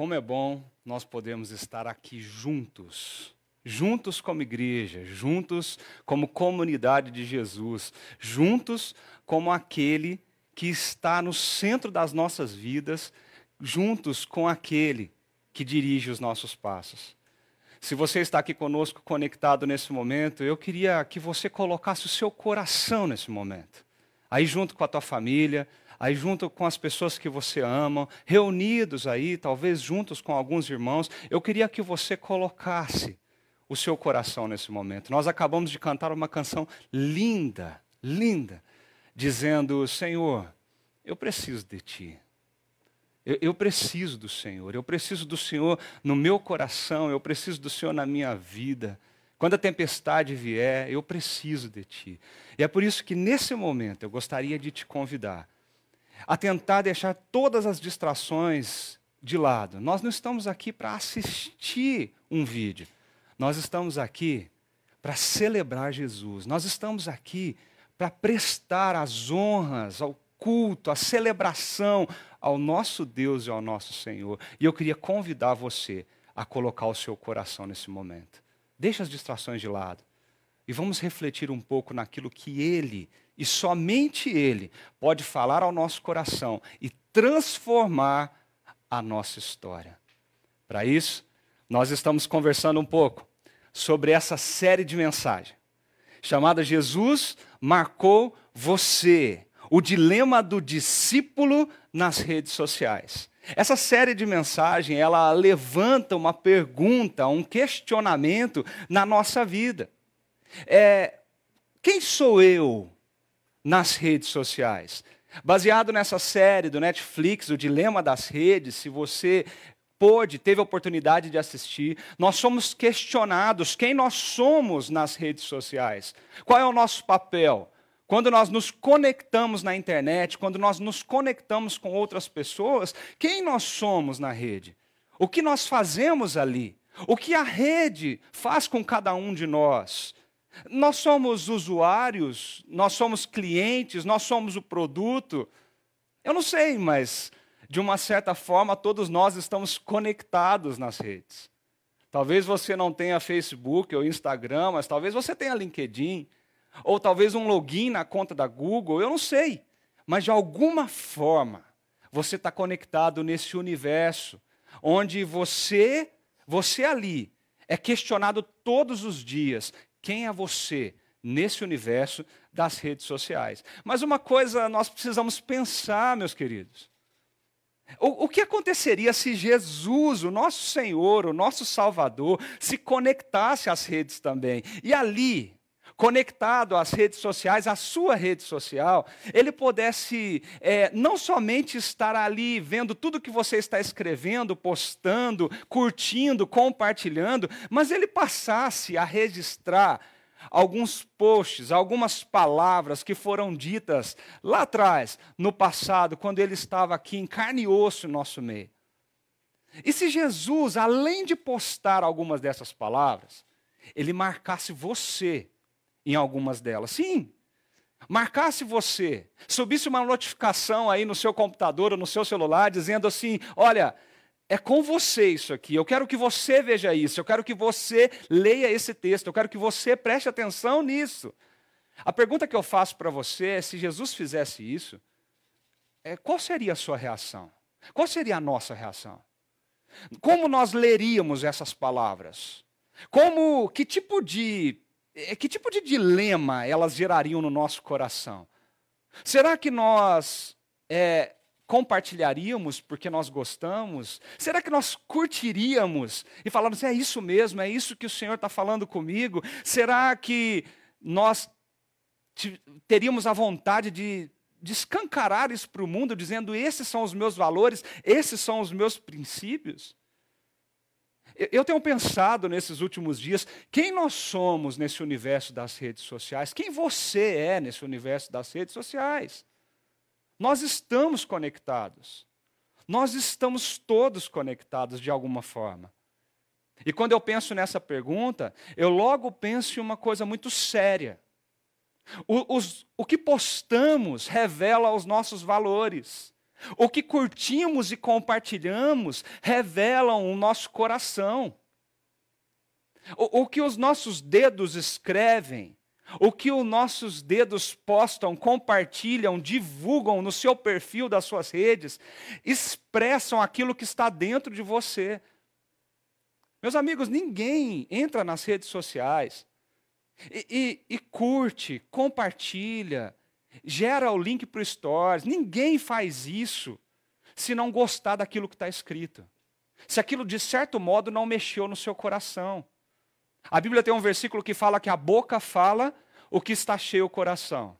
como é bom nós podemos estar aqui juntos, juntos como igreja, juntos como comunidade de Jesus, juntos como aquele que está no centro das nossas vidas, juntos com aquele que dirige os nossos passos. Se você está aqui conosco conectado nesse momento, eu queria que você colocasse o seu coração nesse momento. Aí junto com a tua família, aí junto com as pessoas que você ama, reunidos aí, talvez juntos com alguns irmãos, eu queria que você colocasse o seu coração nesse momento. Nós acabamos de cantar uma canção linda, linda, dizendo: Senhor, eu preciso de Ti. Eu, eu, preciso do Senhor, eu preciso do Senhor no meu coração, eu preciso do Senhor na minha vida. Quando a tempestade vier, eu preciso de Ti. E é por isso que nesse momento eu gostaria de te convidar a tentar deixar todas as distrações de lado. Nós não estamos aqui para assistir um vídeo, nós estamos aqui para celebrar Jesus, nós estamos aqui para prestar as honras ao culto, a celebração ao nosso Deus e ao nosso Senhor. E eu queria convidar você a colocar o seu coração nesse momento. Deixe as distrações de lado e vamos refletir um pouco naquilo que Ele, e somente Ele, pode falar ao nosso coração e transformar a nossa história. Para isso, nós estamos conversando um pouco sobre essa série de mensagens chamada Jesus marcou você o dilema do discípulo nas redes sociais. Essa série de mensagens, ela levanta uma pergunta, um questionamento na nossa vida. É, quem sou eu nas redes sociais? Baseado nessa série do Netflix, O Dilema das Redes, se você pôde, teve a oportunidade de assistir, nós somos questionados quem nós somos nas redes sociais. Qual é o nosso papel? Quando nós nos conectamos na internet, quando nós nos conectamos com outras pessoas, quem nós somos na rede? O que nós fazemos ali? O que a rede faz com cada um de nós? Nós somos usuários, nós somos clientes, nós somos o produto. Eu não sei, mas de uma certa forma todos nós estamos conectados nas redes. Talvez você não tenha Facebook ou Instagram, mas talvez você tenha LinkedIn. Ou talvez um login na conta da Google, eu não sei. Mas de alguma forma, você está conectado nesse universo, onde você, você ali, é questionado todos os dias: quem é você nesse universo das redes sociais? Mas uma coisa nós precisamos pensar, meus queridos. O, o, que aconteceria se Jesus, o nosso Senhor, o nosso Salvador, se conectasse às redes também? E ali, conectado às redes sociais, à sua rede social, ele pudesse é, não somente estar ali vendo tudo que você está escrevendo, postando, curtindo, compartilhando, mas ele passasse a registrar alguns posts, algumas palavras que foram ditas lá atrás, no passado, quando ele estava aqui em carne e osso no nosso meio. E se Jesus, além de postar algumas dessas palavras, ele marcasse você em algumas delas. Sim. Marcasse você, subisse uma notificação aí no seu computador ou no seu celular dizendo assim: olha, é com você isso aqui. Eu quero que você veja isso. Eu quero que você leia esse texto. Eu quero que você preste atenção nisso. A pergunta que eu faço para você é: se Jesus fizesse isso, é, qual seria a sua reação? Qual seria a nossa reação? Como nós leríamos essas palavras? Como, que tipo de que tipo de dilema elas gerariam no nosso coração? Será que nós é, compartilharíamos porque nós gostamos? Será que nós curtiríamos e falamos, é isso mesmo, é isso que o Senhor está falando comigo? Será que nós teríamos a vontade de, de escancarar isso para o mundo, dizendo, esses são os meus valores, esses são os meus princípios? Eu tenho pensado nesses últimos dias quem nós somos nesse universo das redes sociais, quem você é nesse universo das redes sociais. Nós estamos conectados. Nós estamos todos conectados de alguma forma. E quando eu penso nessa pergunta, eu logo penso em uma coisa muito séria. O, os, o que postamos revela os nossos valores. O que curtimos e compartilhamos revelam o nosso coração. O, o que os nossos dedos escrevem, o que os nossos dedos postam, compartilham, divulgam no seu perfil das suas redes, expressam aquilo que está dentro de você. Meus amigos, ninguém entra nas redes sociais e, e, e curte, compartilha, gera o link para o Stories. Ninguém faz isso se não gostar daquilo que está escrito. Se aquilo, de certo modo, não mexeu no seu coração. A Bíblia tem um versículo que fala que a boca fala o que está cheio o coração.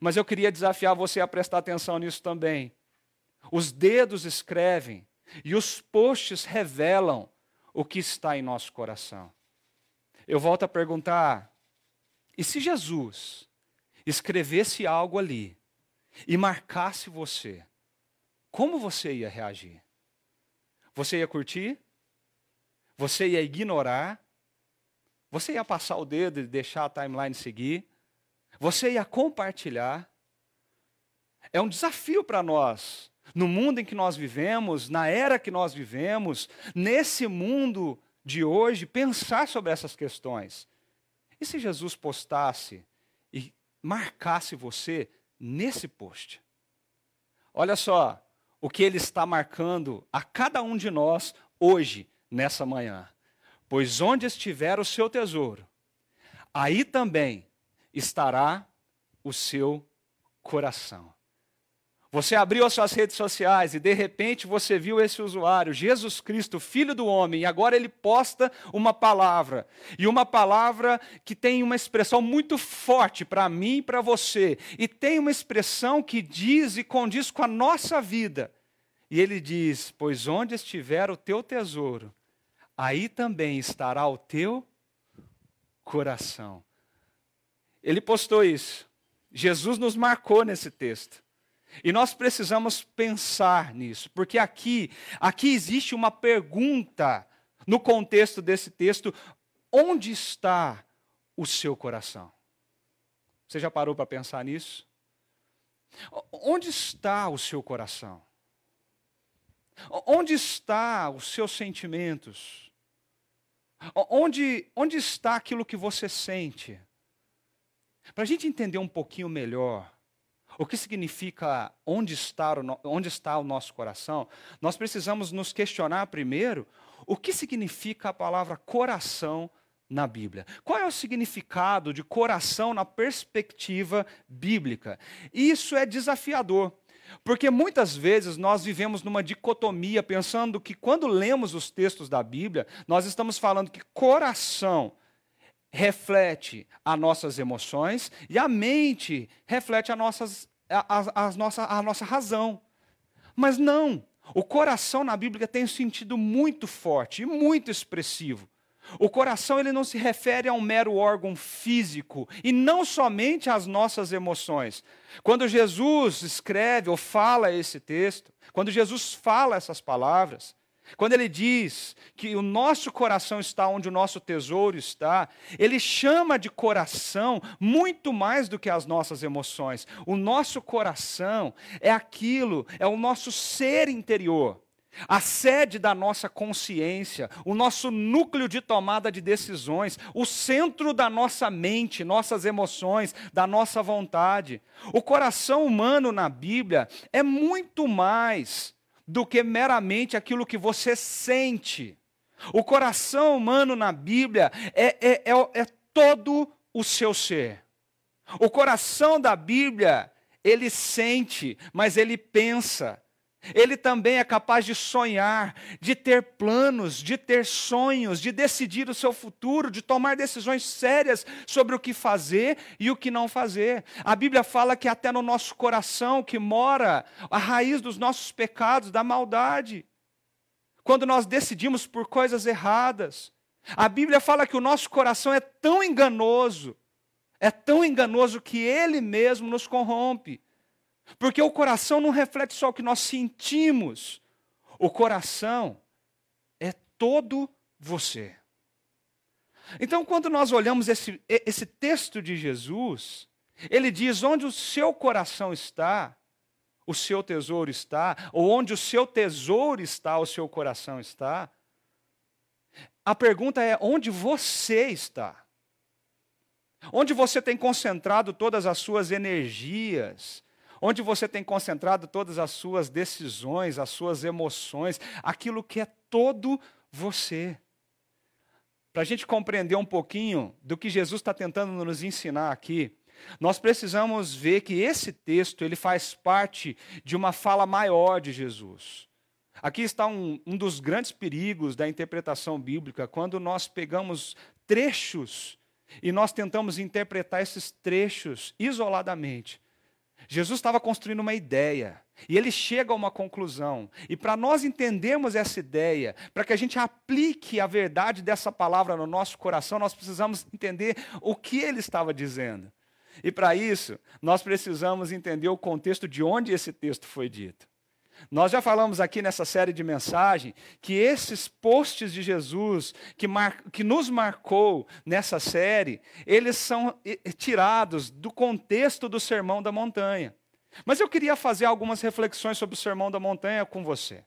Mas eu queria desafiar você a prestar atenção nisso também. Os dedos escrevem e os posts revelam o que está em nosso coração. Eu volto a perguntar: e se Jesus escrevesse algo ali e marcasse você, como você ia reagir? Você ia curtir? Você ia ignorar? Você ia passar o dedo e deixar a timeline seguir? Você ia compartilhar? É um desafio para nós, no mundo em que nós vivemos, na era que nós vivemos, nesse mundo de hoje, pensar sobre essas questões. E se Jesus postasse e marcasse você nesse post? Olha só o que ele está marcando a cada um de nós hoje, nessa manhã. Pois onde estiver o seu tesouro, aí também estará o seu coração. Você abriu as suas redes sociais e de repente você viu esse usuário, Jesus Cristo, Filho do Homem, e agora ele posta uma palavra. E uma palavra que tem uma expressão muito forte para mim e para você. E tem uma expressão que diz e condiz com a nossa vida. E ele diz: Pois onde estiver o teu tesouro, aí também estará o teu coração. Ele postou isso. Jesus nos marcou nesse texto. E nós precisamos pensar nisso, porque aqui, aqui existe uma pergunta no contexto desse texto: onde está o seu coração? Você já parou para pensar nisso? Onde está o seu coração? Onde está os seus sentimentos? Onde, onde está aquilo que você sente? Para a gente entender um pouquinho melhor o que significa onde está, o, onde está o nosso coração, nós precisamos nos questionar primeiro o que significa a palavra coração na Bíblia. Qual é o significado de coração na perspectiva bíblica? Isso é desafiador. Porque muitas vezes nós vivemos numa dicotomia, pensando que quando lemos os textos da Bíblia, nós estamos falando que coração reflete as nossas emoções e a mente reflete a, nossas, a, a, a, nossa, a nossa razão. Mas não. O coração na Bíblia tem um sentido muito forte e muito expressivo. O coração ele não se refere a um mero órgão físico e não somente às nossas emoções. Quando Jesus escreve ou fala esse texto, quando Jesus fala essas palavras, quando ele diz que o nosso coração está onde o nosso tesouro está, ele chama de coração muito mais do que as nossas emoções. O nosso coração é aquilo, é o nosso ser interior a sede da nossa consciência, o nosso núcleo de tomada de decisões, o centro da nossa mente, nossas emoções, da nossa vontade. O coração humano na Bíblia é muito mais do que meramente aquilo que você sente. O coração humano na Bíblia é, é, é, é todo o seu ser. O coração da Bíblia, ele sente, mas ele pensa. Ele também é capaz de sonhar, de ter planos, de ter sonhos, de decidir o seu futuro, de tomar decisões sérias sobre o que fazer e o que não fazer. A Bíblia fala que até no nosso coração que mora a raiz dos nossos pecados, da maldade. Quando nós decidimos por coisas erradas. A Bíblia fala que o nosso coração é tão enganoso, é tão enganoso que ele mesmo nos corrompe. Porque o coração não reflete só o que nós sentimos. O coração é todo você. Então, quando nós olhamos esse, esse texto de Jesus, ele diz: onde o seu coração está, o seu tesouro está, ou onde o seu tesouro está, o seu coração está. A pergunta é: onde você está? Onde você tem concentrado todas as suas energias? Onde você tem concentrado todas as suas decisões, as suas emoções, aquilo que é todo você? Para a gente compreender um pouquinho do que Jesus está tentando nos ensinar aqui, nós precisamos ver que esse texto ele faz parte de uma fala maior de Jesus. Aqui está um, um dos grandes perigos da interpretação bíblica, quando nós pegamos trechos e nós tentamos interpretar esses trechos isoladamente. Jesus estava construindo uma ideia e ele chega a uma conclusão. E para nós entendermos essa ideia, para que a gente aplique a verdade dessa palavra no nosso coração, nós precisamos entender o que ele estava dizendo. E para isso, nós precisamos entender o contexto de onde esse texto foi dito. Nós já falamos aqui nessa série de mensagem que esses posts de Jesus que, mar... que nos marcou nessa série, eles são tirados do contexto do Sermão da Montanha. Mas eu queria fazer algumas reflexões sobre o Sermão da Montanha com você.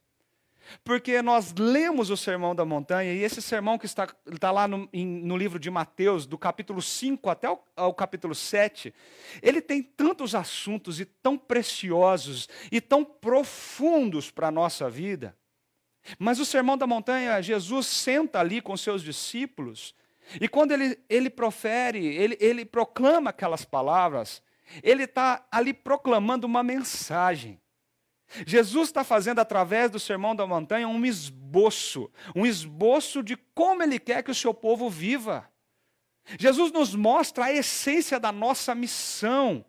Porque nós lemos o Sermão da Montanha, e esse sermão que está, está lá no, em, no livro de Mateus, do capítulo 5 até o, ao capítulo 7, ele tem tantos assuntos e tão preciosos e tão profundos para a nossa vida. Mas o Sermão da Montanha, Jesus senta ali com seus discípulos, e quando ele, ele profere, ele, ele proclama aquelas palavras, ele está ali proclamando uma mensagem. Jesus está fazendo através do Sermão da Montanha um esboço, um esboço de como ele quer que o seu povo viva. Jesus nos mostra a essência da nossa missão.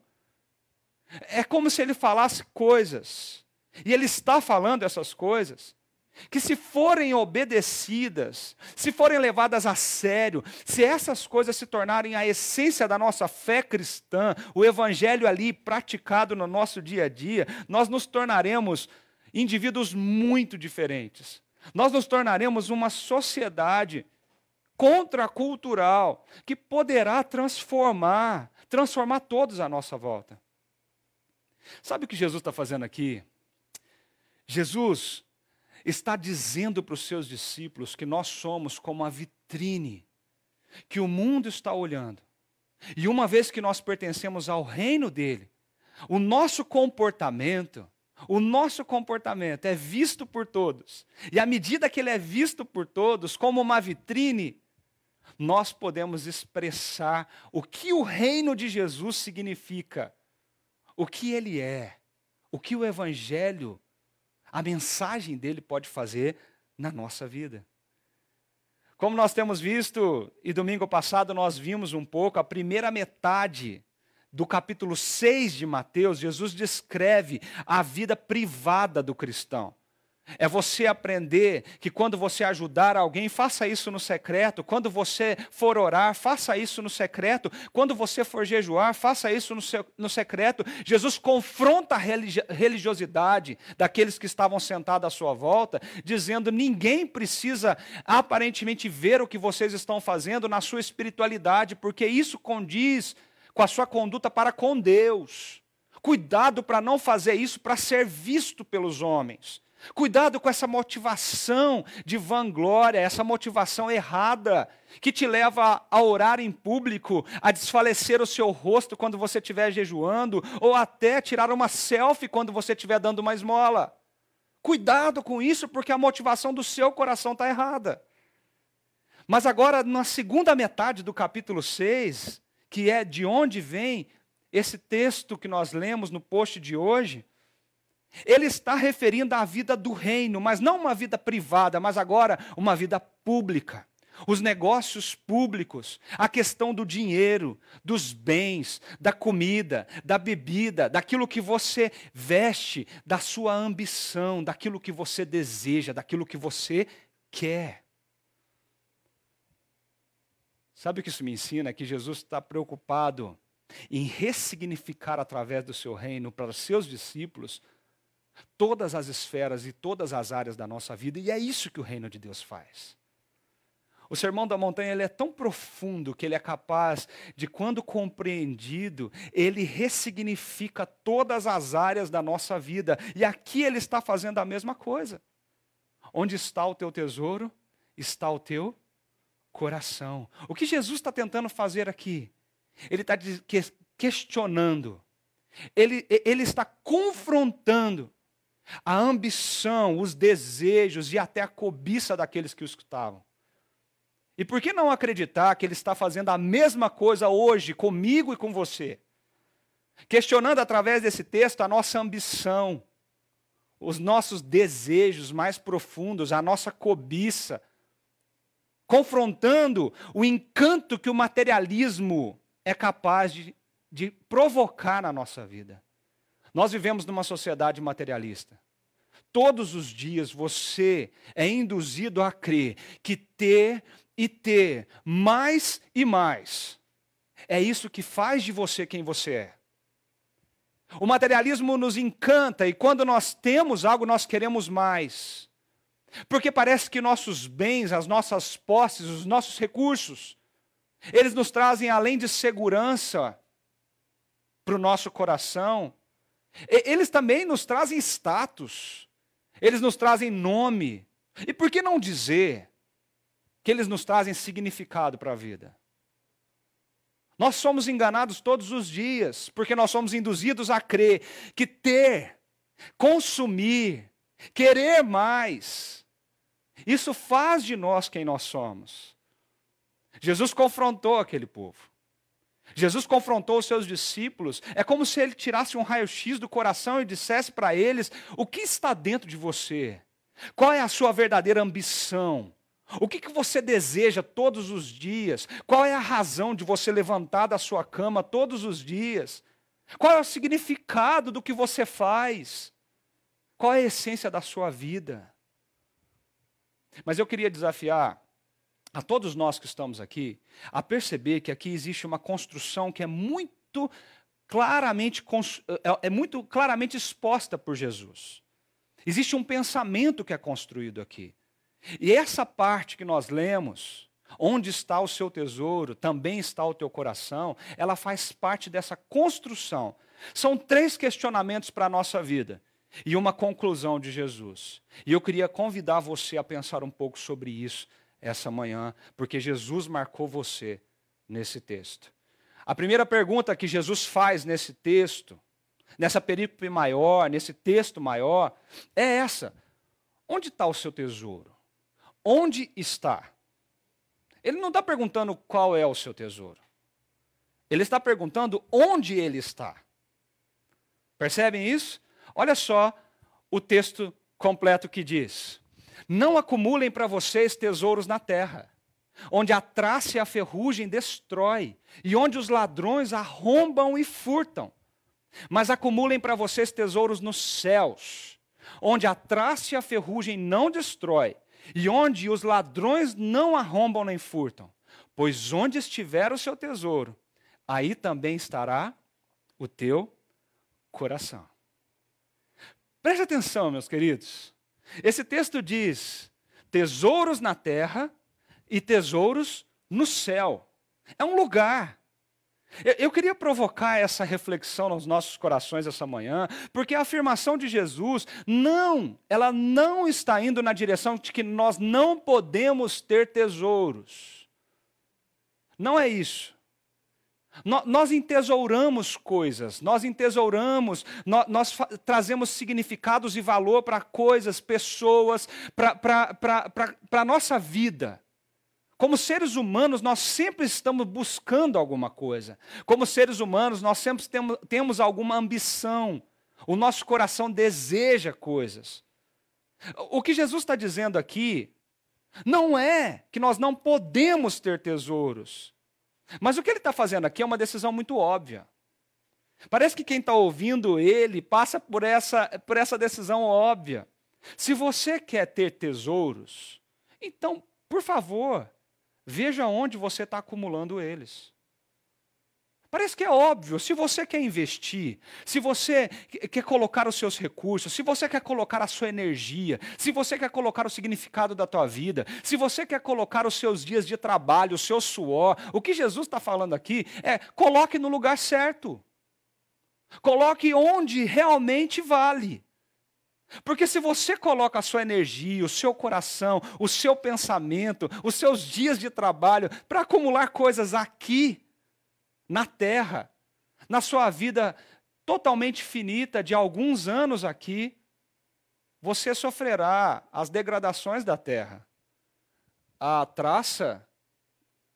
É como se ele falasse coisas, e ele está falando essas coisas, que se forem obedecidas, se forem levadas a sério, se essas coisas se tornarem a essência da nossa fé cristã, o evangelho ali praticado no nosso dia a dia, nós nos tornaremos indivíduos muito diferentes. Nós nos tornaremos uma sociedade contracultural que poderá transformar, transformar todos à nossa volta. Sabe o que Jesus está fazendo aqui? Jesus está dizendo para os seus discípulos que nós somos como a vitrine que o mundo está olhando. E uma vez que nós pertencemos ao reino dele, o nosso comportamento, o nosso comportamento é visto por todos. E à medida que ele é visto por todos como uma vitrine, nós podemos expressar o que o reino de Jesus significa, o que ele é, o que o evangelho a mensagem dele pode fazer na nossa vida. Como nós temos visto, e domingo passado nós vimos um pouco, a primeira metade do capítulo 6 de Mateus, Jesus descreve a vida privada do cristão. É você aprender que quando você ajudar alguém, faça isso no secreto. Quando você for orar, faça isso no secreto. Quando você for jejuar, faça isso no, no secreto. Jesus confronta a religiosidade daqueles que estavam sentados à sua volta, dizendo: ninguém precisa aparentemente ver o que vocês estão fazendo na sua espiritualidade, porque isso condiz com a sua conduta para com Deus. Cuidado para não fazer isso para ser visto pelos homens. Cuidado com essa motivação de vanglória, essa motivação errada, que te leva a orar em público, a desfalecer o seu rosto quando você estiver jejuando, ou até tirar uma selfie quando você estiver dando uma esmola. Cuidado com isso, porque a motivação do seu coração está errada. Mas agora, na segunda metade do capítulo 6, que é de onde vem esse texto que nós lemos no post de hoje, ele está referindo à vida do reino, mas não uma vida privada, mas agora uma vida pública. Os negócios públicos, a questão do dinheiro, dos bens, da comida, da bebida, daquilo que você veste, da sua ambição, daquilo que você deseja, daquilo que você quer. Sabe o que isso me ensina? Que Jesus está preocupado em ressignificar através do seu reino para os seus discípulos todas as esferas e todas as áreas da nossa vida, e é isso que o reino de Deus faz. O sermão da montanha ele é tão profundo que ele é capaz de, quando compreendido, ele ressignifica todas as áreas da nossa vida. E aqui ele está fazendo a mesma coisa. Onde está o teu tesouro, está o teu coração. O que Jesus está tentando fazer aqui? Ele está questionando, ele, ele está confrontando a ambição, os desejos e até a cobiça daqueles que o escutavam. E por que não acreditar que ele está fazendo a mesma coisa hoje comigo e com você? Questionando através desse texto a nossa ambição, os nossos desejos mais profundos, a nossa cobiça, confrontando o encanto que o materialismo é capaz de, de provocar na nossa vida. Nós vivemos numa sociedade materialista. Todos os dias você é induzido a crer que ter e ter mais e mais. É isso que faz de você quem você é. O materialismo nos encanta e quando nós temos algo, nós queremos mais. Porque parece que nossos bens, as nossas posses, os nossos recursos, eles nos trazem além de segurança para o nosso coração, eles também nos trazem status, eles nos trazem nome. E por que não dizer que eles nos trazem significado para a vida. Nós somos enganados todos os dias, porque nós somos induzidos a crer que ter, consumir, querer mais, isso faz de nós quem nós somos. Jesus confrontou aquele povo. Jesus confrontou os seus discípulos. É como se ele tirasse um raio-x do coração e dissesse para eles: o que está dentro de você? Qual é a sua verdadeira ambição? O que, que você deseja todos os dias? Qual é a razão de você levantar da sua cama todos os dias? Qual é o significado do que você faz? Qual é a essência da sua vida? Mas eu queria desafiar a todos nós que estamos aqui a perceber que aqui existe uma construção que é muito claramente é, é muito claramente exposta por Jesus. Existe um pensamento que é construído aqui. E essa parte que nós lemos, onde está o seu tesouro, também está o teu coração, ela faz parte dessa construção. São três questionamentos para a nossa vida e uma conclusão de Jesus. E eu queria convidar você a pensar um pouco sobre isso essa manhã, porque Jesus marcou você nesse texto. A primeira pergunta que Jesus faz nesse texto, nessa perícope maior, nesse texto maior, é essa: onde está o seu tesouro? onde está? Ele não está perguntando qual é o seu tesouro. Ele está perguntando onde ele está. Percebem isso? Olha só o texto completo que diz: Não acumulem para vocês tesouros na terra, onde a traça e a ferrugem destrói, e onde os ladrões arrombam e furtam. Mas acumulem para vocês tesouros nos céus, onde a traça e a ferrugem não destrói, e onde os ladrões não arrombam nem furtam. Pois onde estiver o seu tesouro, aí também estará o teu coração. Preste atenção, meus queridos. Esse texto diz: tesouros na terra e tesouros no céu. É um lugar. Eu queria provocar essa reflexão nos nossos corações essa manhã, porque a afirmação de Jesus, não, ela não está indo na direção de que nós não podemos ter tesouros. Não é isso. Nós entesouramos coisas, nós entesouramos, nós, nós trazemos significados e valor para coisas, pessoas, para a nossa vida. Como seres humanos, nós sempre estamos buscando alguma coisa. Como seres humanos, nós sempre temos, temos alguma ambição. O nosso coração deseja coisas. O que Jesus está dizendo aqui não é que nós não podemos ter tesouros. Mas o que ele está fazendo aqui é uma decisão muito óbvia. Parece que quem está ouvindo ele passa por essa, por essa decisão óbvia. Se você quer ter tesouros, então, por favor, Veja onde você está acumulando eles. Parece que é óbvio. Se você quer investir, se você quer colocar os seus recursos, se você quer colocar a sua energia, se você quer colocar o significado da tua vida, se você quer colocar os seus dias de trabalho, o seu suor, o que Jesus está falando aqui é coloque no lugar certo. Coloque onde realmente vale. Porque se você coloca a sua energia, o seu coração, o seu pensamento, os seus dias de trabalho para acumular coisas aqui, na terra, na sua vida totalmente finita de alguns anos aqui, você sofrerá as degradações da terra. A traça,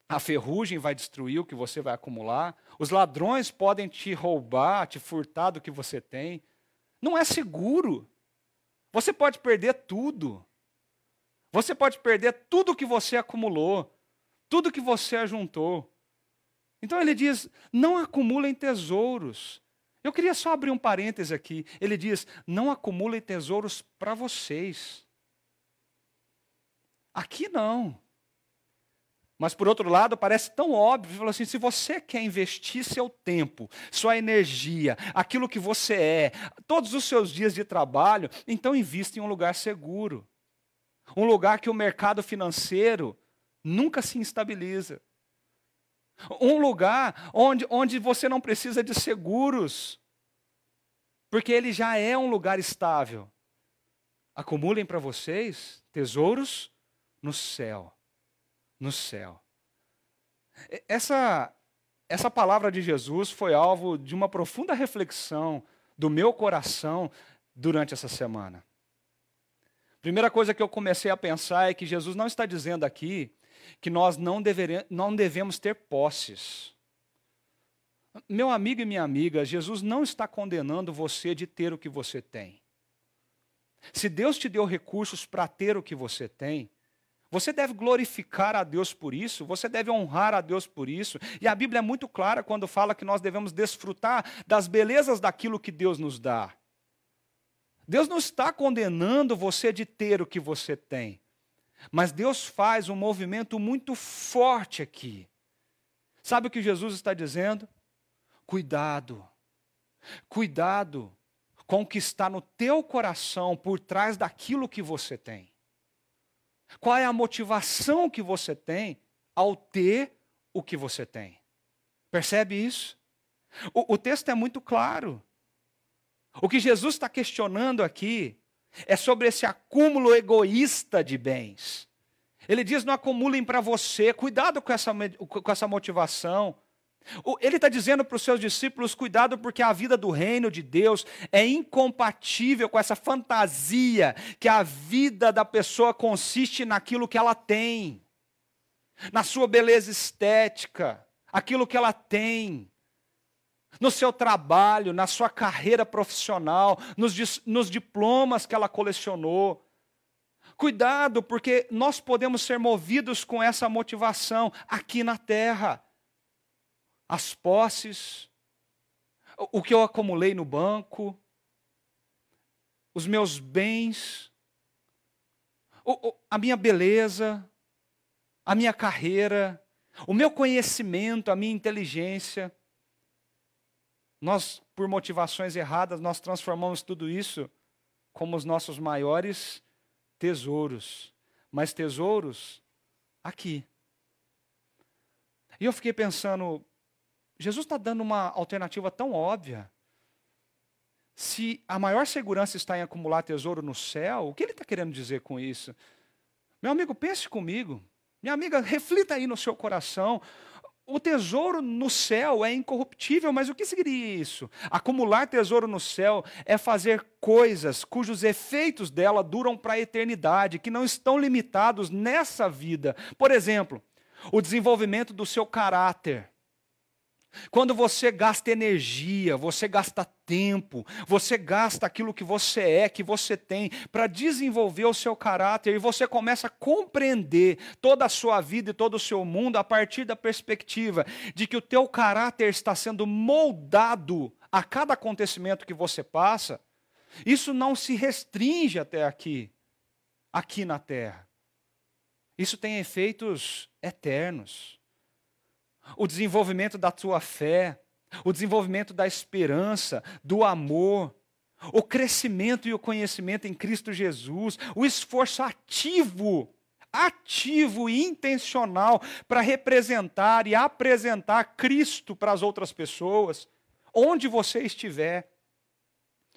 a ferrugem vai destruir o que você vai acumular, os ladrões podem te roubar, te furtar do que você tem. Não é seguro. Você pode perder tudo. Você pode perder tudo que você acumulou, tudo que você ajuntou. Então ele diz: não acumulem tesouros. Eu queria só abrir um parêntese aqui. Ele diz: não acumulem tesouros para vocês. Aqui não. Mas por outro lado, parece tão óbvio, falou assim, se você quer investir seu tempo, sua energia, aquilo que você é, todos os seus dias de trabalho, então invista em um lugar seguro. Um lugar que o mercado financeiro nunca se instabiliza. Um lugar onde, onde você não precisa de seguros, porque ele já é um lugar estável. Acumulem para vocês tesouros no céu no céu. Essa, essa palavra de Jesus foi alvo de uma profunda reflexão do meu coração durante essa semana. Primeira coisa que eu comecei a pensar é que Jesus não está dizendo aqui que nós não, devere, não devemos ter posses. Meu amigo e minha amiga, Jesus não está condenando você de ter o que você tem. Se Deus te deu recursos para ter o que você tem, você deve glorificar a Deus por isso, você deve honrar a Deus por isso. E a Bíblia é muito clara quando fala que nós devemos desfrutar das belezas daquilo que Deus nos dá. Deus não está condenando você de ter o que você tem, mas Deus faz um movimento muito forte aqui. Sabe o que Jesus está dizendo? Cuidado, cuidado com o que está no teu coração por trás daquilo que você tem. Qual é a motivação que você tem ao ter o que você tem? Percebe isso? O, o texto é muito claro. O que Jesus está questionando aqui é sobre esse acúmulo egoísta de bens. Ele diz: não acumulem para você, cuidado com essa, com essa motivação. Ele está dizendo para os seus discípulos: cuidado, porque a vida do reino de Deus é incompatível com essa fantasia que a vida da pessoa consiste naquilo que ela tem, na sua beleza estética, aquilo que ela tem, no seu trabalho, na sua carreira profissional, nos, nos diplomas que ela colecionou. Cuidado, porque nós podemos ser movidos com essa motivação aqui na terra as posses, o que eu acumulei no banco, os meus bens, a minha beleza, a minha carreira, o meu conhecimento, a minha inteligência. Nós, por motivações erradas, nós transformamos tudo isso como os nossos maiores tesouros. Mas tesouros aqui. E eu fiquei pensando, Jesus está dando uma alternativa tão óbvia. Se a maior segurança está em acumular tesouro no céu, o que ele está querendo dizer com isso? Meu amigo, pense comigo. Minha amiga, reflita aí no seu coração. O tesouro no céu é incorruptível, mas o que seria isso? Acumular tesouro no céu é fazer coisas cujos efeitos dela duram para a eternidade, que não estão limitados nessa vida. Por exemplo, o desenvolvimento do seu caráter quando você gasta energia, você gasta tempo, você gasta aquilo que você é, que você tem, para desenvolver o seu caráter, e você começa a compreender toda a sua vida e todo o seu mundo a partir da perspectiva de que o teu caráter está sendo moldado a cada acontecimento que você passa, isso não se restringe até aqui, aqui na terra. Isso tem efeitos eternos o desenvolvimento da tua fé, o desenvolvimento da esperança, do amor, o crescimento e o conhecimento em Cristo Jesus, o esforço ativo, ativo e intencional para representar e apresentar Cristo para as outras pessoas, onde você estiver,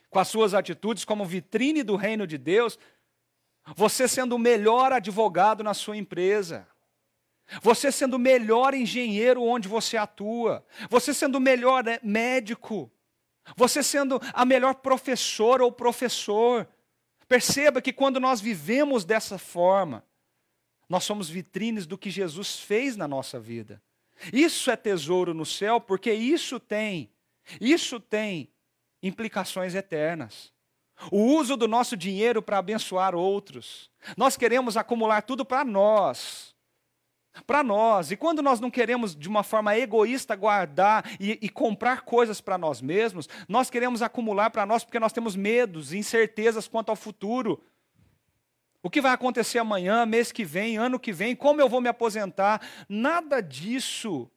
com as suas atitudes como vitrine do reino de Deus, você sendo o melhor advogado na sua empresa, você sendo o melhor engenheiro onde você atua, você sendo o melhor né, médico, você sendo a melhor professora ou professor. Perceba que quando nós vivemos dessa forma, nós somos vitrines do que Jesus fez na nossa vida. Isso é tesouro no céu, porque isso tem, isso tem implicações eternas. O uso do nosso dinheiro para abençoar outros. Nós queremos acumular tudo para nós para nós. E quando nós não queremos, de uma forma egoísta, guardar e, e comprar coisas para nós mesmos, nós queremos acumular para nós porque nós temos medos, incertezas quanto ao futuro. O que vai acontecer amanhã, mês que vem, ano que vem, como eu vou me aposentar? Nada disso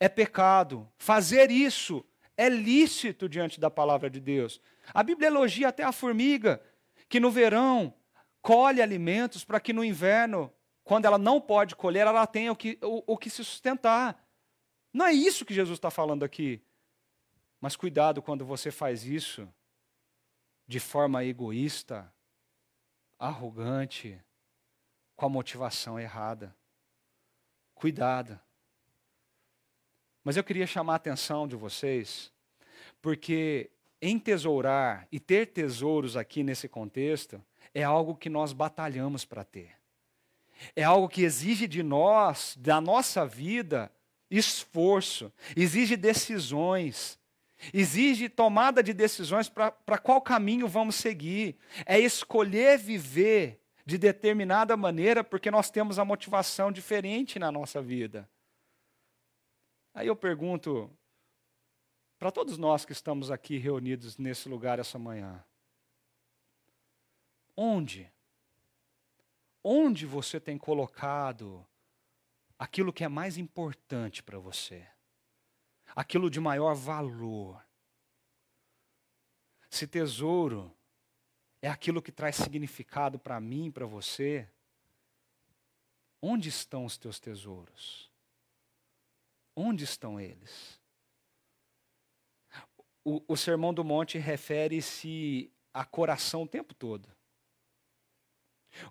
é pecado. Fazer isso é lícito diante da palavra de Deus. A Bíblia elogia até a formiga, que no verão colhe alimentos para que no inverno quando ela não pode colher, ela tem o que, o, o que se sustentar. Não é isso que Jesus está falando aqui. Mas cuidado quando você faz isso de forma egoísta, arrogante, com a motivação errada. Cuidado. Mas eu queria chamar a atenção de vocês, porque entesourar e ter tesouros aqui nesse contexto é algo que nós batalhamos para ter. É algo que exige de nós, da nossa vida, esforço, exige decisões, exige tomada de decisões para qual caminho vamos seguir. É escolher viver de determinada maneira porque nós temos a motivação diferente na nossa vida. Aí eu pergunto para todos nós que estamos aqui reunidos nesse lugar essa manhã: onde onde você tem colocado aquilo que é mais importante para você, aquilo de maior valor. Se tesouro é aquilo que traz significado para mim, para você, onde estão os teus tesouros? Onde estão eles? O, o Sermão do Monte refere-se a coração o tempo todo.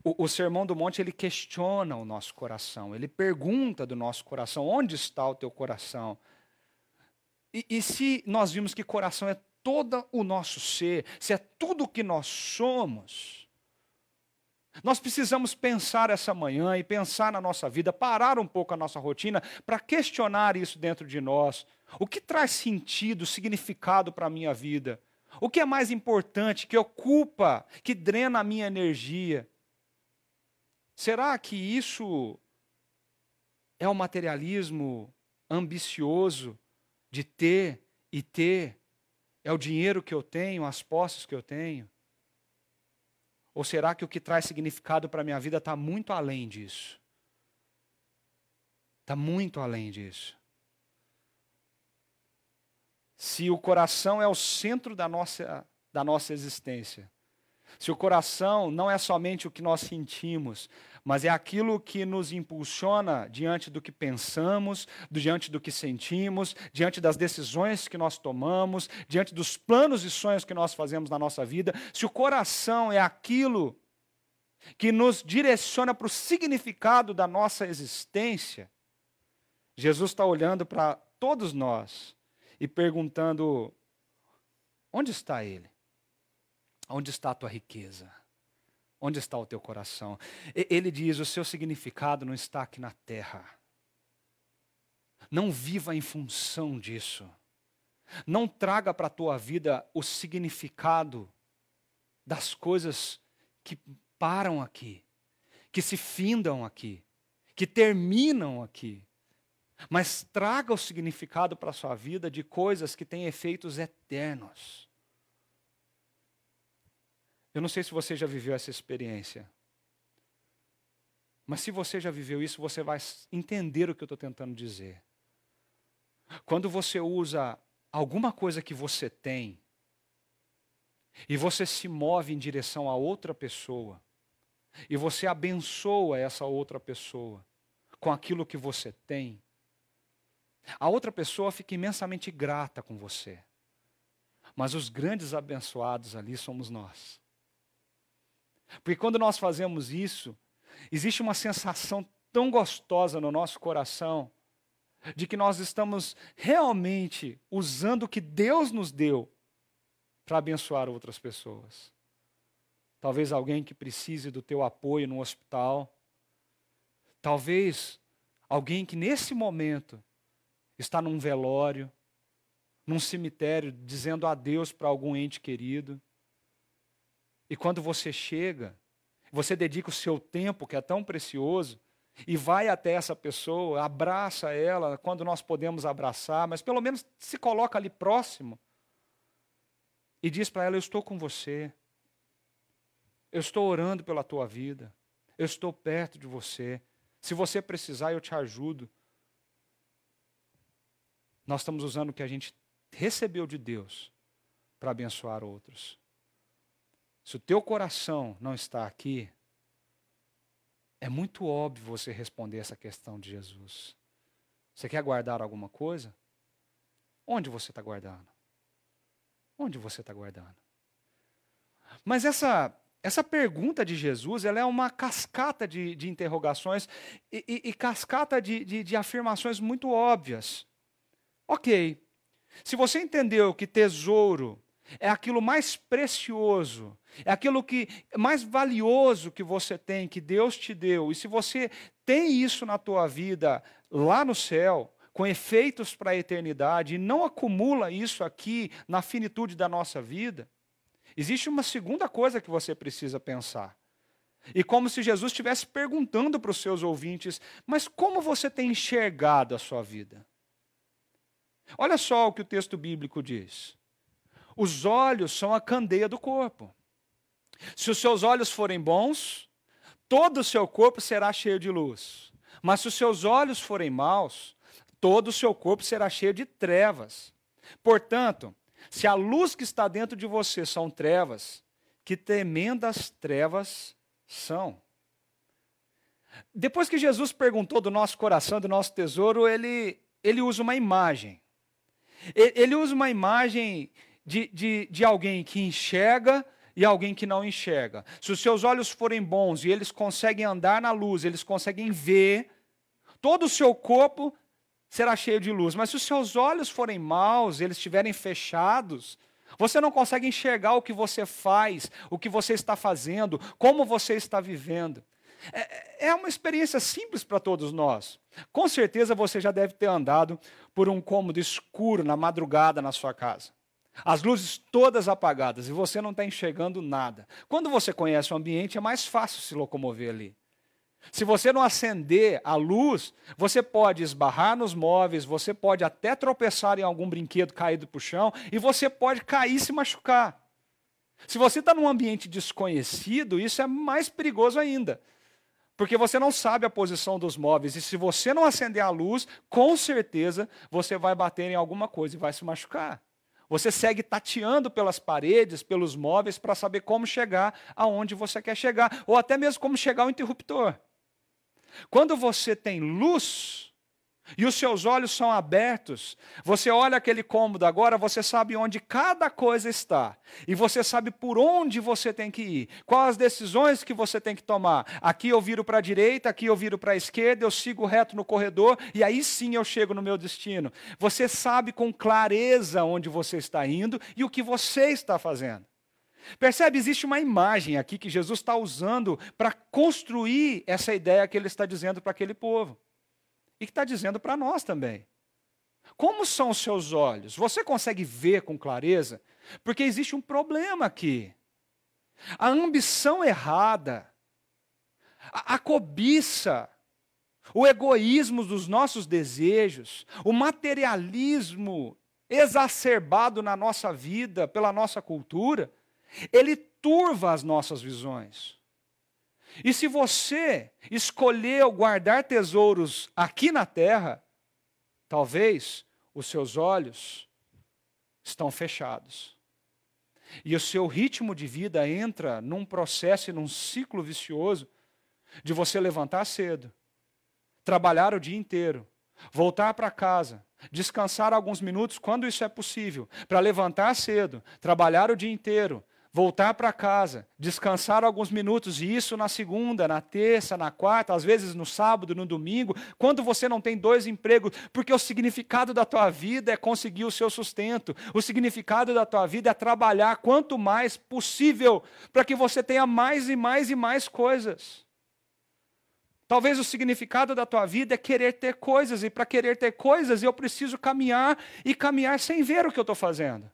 O, o, Sermão do Monte ele questiona o nosso coração, ele pergunta do nosso coração: onde está o teu coração? E, e se nós vimos que coração é todo o nosso ser, se é tudo o que nós somos, nós precisamos pensar essa manhã e pensar na nossa vida, parar um pouco a nossa rotina para questionar isso dentro de nós. O que traz sentido, significado para a minha vida? O que é mais importante, que ocupa, que drena a minha energia? Será que isso é o um materialismo ambicioso de ter e ter? É o dinheiro que eu tenho, as posses que eu tenho? Ou será que o que traz significado para a minha vida está muito além disso? Está muito além disso. Se o coração é o centro da nossa, da nossa existência, se o coração não é somente o que nós sentimos, mas é aquilo que nos impulsiona diante do que pensamos, diante do que sentimos, diante das decisões que nós tomamos, diante dos planos e sonhos que nós fazemos na nossa vida, se o coração é aquilo que nos direciona para o significado da nossa existência, Jesus está olhando para todos nós e perguntando: onde está Ele? Onde está a tua riqueza? Onde está o teu coração? Ele diz: o seu significado não está aqui na terra. Não viva em função disso. Não traga para a tua vida o significado das coisas que param aqui, que se findam aqui, que terminam aqui. Mas traga o significado para a sua vida de coisas que têm efeitos eternos. Eu não sei se você já viveu essa experiência. Mas se você já viveu isso, você vai entender o que eu estou tentando dizer. Quando você usa alguma coisa que você tem e você se move em direção a outra pessoa e você abençoa essa outra pessoa com aquilo que você tem, a outra pessoa fica imensamente grata com você. Mas os grandes abençoados ali somos nós. Porque quando nós fazemos isso, existe uma sensação tão gostosa no nosso coração de que nós estamos realmente usando o que Deus nos deu para abençoar outras pessoas. Talvez alguém que precise do teu apoio no hospital. Talvez alguém que nesse momento está num velório, num cemitério, dizendo adeus para algum ente querido. E quando você chega, você dedica o seu tempo, que é tão precioso, e vai até essa pessoa, abraça ela quando nós podemos abraçar, mas pelo menos se coloca ali próximo e diz para ela: Eu estou com você, eu estou orando pela tua vida, eu estou perto de você. Se você precisar, eu te ajudo. Nós estamos usando o que a gente recebeu de Deus para abençoar outros. Se o teu coração não está aqui, é muito óbvio você responder essa questão de Jesus. Você quer guardar alguma coisa? Onde você está guardando? Onde você está guardando? Mas essa, essa pergunta de Jesus ela é uma cascata de, de interrogações e, e, e cascata de, de, de afirmações muito óbvias. Ok, se você entendeu que tesouro é aquilo mais precioso, é aquilo que mais valioso que você tem, que Deus te deu, e se você tem isso na tua vida lá no céu, com efeitos para a eternidade, e não acumula isso aqui na finitude da nossa vida, existe uma segunda coisa que você precisa pensar. E como se Jesus estivesse perguntando para os seus ouvintes: mas como você tem enxergado a sua vida? Olha só o que o texto bíblico diz. Os olhos são a candeia do corpo. Se os seus olhos forem bons, todo o seu corpo será cheio de luz. Mas se os seus olhos forem maus, todo o seu corpo será cheio de trevas. Portanto, se a luz que está dentro de você são trevas, que tremendas trevas são. Depois que Jesus perguntou do nosso coração, do nosso tesouro, ele, ele usa uma imagem. Ele usa uma imagem de, de, de alguém que enxerga e alguém que não enxerga. Se os seus olhos forem bons e eles conseguem andar na luz, eles conseguem ver, todo o seu corpo será cheio de luz. Mas se os seus olhos forem maus, eles estiverem fechados, você não consegue enxergar o que você faz, o que você está fazendo, como você está vivendo. É, é uma experiência simples para todos nós. Com certeza você já deve ter andado por um cômodo escuro na madrugada na sua casa. As luzes todas apagadas e você não está enxergando nada. Quando você conhece o ambiente, é mais fácil se locomover ali. Se você não acender a luz, você pode esbarrar nos móveis, você pode até tropeçar em algum brinquedo caído para o chão e você pode cair e se machucar. Se você está num ambiente desconhecido, isso é mais perigoso ainda. Porque você não sabe a posição dos móveis. E se você não acender a luz, com certeza você vai bater em alguma coisa e vai se machucar. Você segue tateando pelas paredes, pelos móveis, para saber como chegar aonde você quer chegar, ou até mesmo como chegar ao interruptor. Quando você tem luz, e os seus olhos são abertos, você olha aquele cômodo agora, você sabe onde cada coisa está, e você sabe por onde você tem que ir, quais as decisões que você tem que tomar. Aqui eu viro para a direita, aqui eu viro para a esquerda, eu sigo reto no corredor, e aí sim eu chego no meu destino. Você sabe com clareza onde você está indo e o que você está fazendo. Percebe? Existe uma imagem aqui que Jesus está usando para construir essa ideia que ele está dizendo para aquele povo e que está dizendo para nós também. Como são os seus olhos? Você consegue ver com clareza? Porque existe um problema aqui. A ambição errada, a, a cobiça, o egoísmo dos nossos desejos, o materialismo exacerbado na nossa vida pela nossa cultura, ele turva as nossas visões. E se você escolheu guardar tesouros aqui na terra, talvez os seus olhos estão fechados. E o seu ritmo de vida entra num processo e num ciclo vicioso de você levantar cedo, trabalhar o dia inteiro, voltar para casa, descansar alguns minutos quando isso é possível, para levantar cedo, trabalhar o dia inteiro, voltar para casa, descansar alguns minutos, e isso na segunda, na terça, na quarta, às vezes no sábado, no domingo, quando você não tem dois empregos, porque o significado da tua vida é conseguir o seu sustento, o significado da tua vida é trabalhar quanto mais possível, para que você tenha mais e mais e mais coisas. Talvez o significado da tua vida é querer ter coisas, e para querer ter coisas eu preciso caminhar e caminhar sem ver o que eu estou fazendo.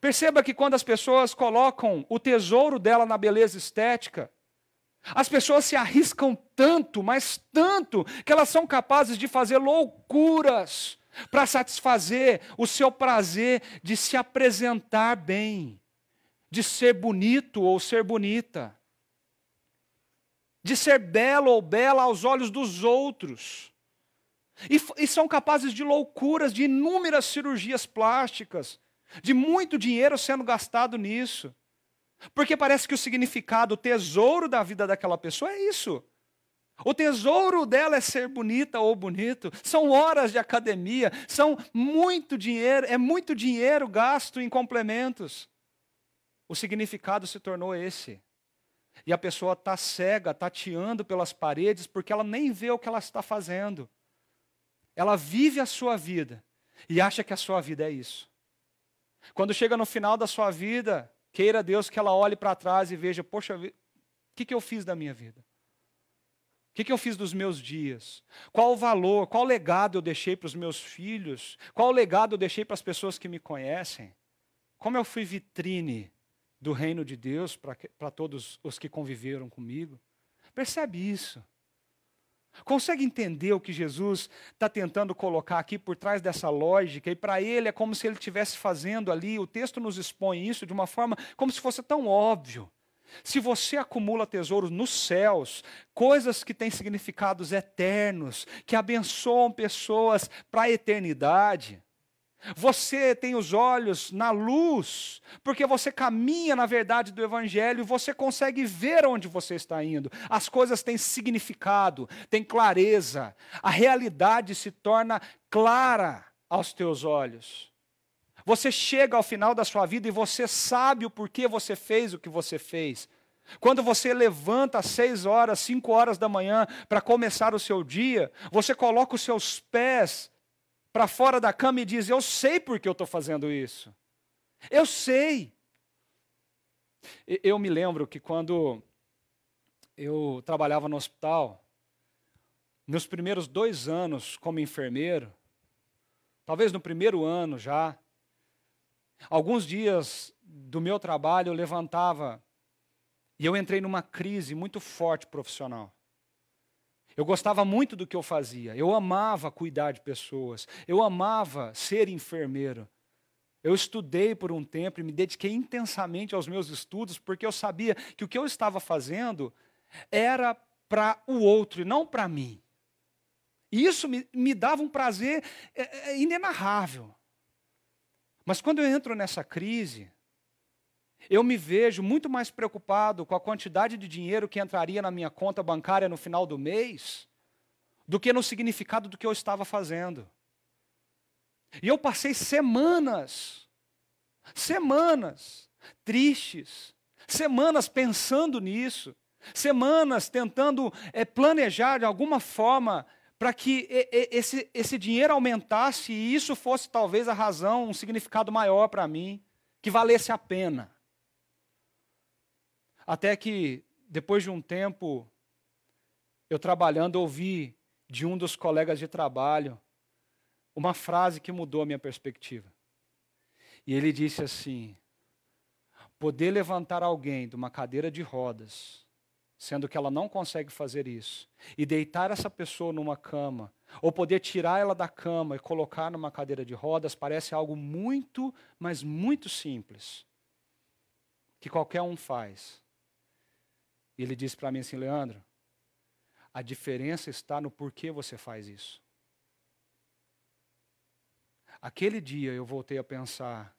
Perceba que quando as pessoas colocam o tesouro dela na beleza estética, as pessoas se arriscam tanto, mas tanto, que elas são capazes de fazer loucuras para satisfazer o seu prazer de se apresentar bem, de ser bonito ou ser bonita, de ser belo ou bela aos olhos dos outros. E, e são capazes de loucuras, de inúmeras cirurgias plásticas, de muito dinheiro sendo gastado nisso. Porque parece que o significado, o tesouro da vida daquela pessoa é isso. O tesouro dela é ser bonita ou bonito. São horas de academia, são muito dinheiro, é muito dinheiro gasto em complementos. O significado se tornou esse. E a pessoa está cega, tateando pelas paredes, porque ela nem vê o que ela está fazendo. Ela vive a sua vida e acha que a sua vida é isso. Quando chega no final da sua vida, queira Deus que ela olhe para trás e veja: poxa, o que, que eu fiz da minha vida? O que, que eu fiz dos meus dias? Qual o valor, qual o legado eu deixei para os meus filhos? Qual o legado eu deixei para as pessoas que me conhecem? Como eu fui vitrine do reino de Deus para todos os que conviveram comigo? Percebe isso? Consegue entender o que Jesus está tentando colocar aqui por trás dessa lógica? E para ele é como se ele estivesse fazendo ali, o texto nos expõe isso de uma forma como se fosse tão óbvio. Se você acumula tesouros nos céus, coisas que têm significados eternos, que abençoam pessoas para a eternidade, você tem os olhos na luz, porque você caminha na verdade do Evangelho você consegue ver onde você está indo. As coisas têm significado, têm clareza, a realidade se torna clara aos teus olhos. Você chega ao final da sua vida e você sabe o porquê você fez o que você fez. Quando você levanta às seis horas, cinco horas da manhã para começar o seu dia, você coloca os seus pés para fora da cama e diz: Eu sei por que eu estou fazendo isso. Eu sei. Eu me lembro que quando eu trabalhava no hospital, nos primeiros dois anos como enfermeiro, talvez no primeiro ano já, alguns dias do meu trabalho eu levantava e eu entrei numa crise muito forte profissional. Eu gostava muito do que eu fazia. Eu amava cuidar de pessoas. Eu amava ser enfermeiro. Eu estudei por um tempo e me dediquei intensamente aos meus estudos, porque eu sabia que o que eu estava fazendo era para o outro e não para mim. E isso me, me dava um prazer é, é, inenarrável. Mas quando eu entro nessa crise, eu me vejo muito mais preocupado com a quantidade de dinheiro que entraria na minha conta bancária no final do mês do que no significado do que eu estava fazendo. E eu passei semanas, semanas tristes, semanas pensando nisso, semanas tentando é, planejar de alguma forma para que esse, esse dinheiro aumentasse e isso fosse talvez a razão, um significado maior para mim, que valesse a pena. Até que, depois de um tempo, eu trabalhando, ouvi de um dos colegas de trabalho uma frase que mudou a minha perspectiva. E ele disse assim: poder levantar alguém de uma cadeira de rodas, sendo que ela não consegue fazer isso, e deitar essa pessoa numa cama, ou poder tirar ela da cama e colocar numa cadeira de rodas, parece algo muito, mas muito simples, que qualquer um faz. E ele disse para mim assim, Leandro, a diferença está no porquê você faz isso. aquele dia eu voltei a pensar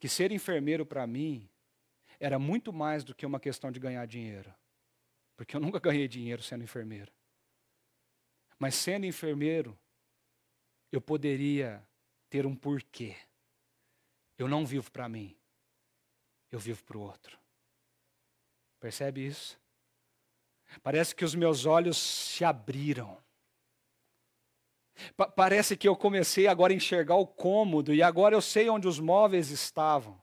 que ser enfermeiro para mim era muito mais do que uma questão de ganhar dinheiro. Porque eu nunca ganhei dinheiro sendo enfermeiro. Mas sendo enfermeiro, eu poderia ter um porquê. Eu não vivo para mim, eu vivo para o outro. Percebe isso? Parece que os meus olhos se abriram. Pa parece que eu comecei agora a enxergar o cômodo e agora eu sei onde os móveis estavam.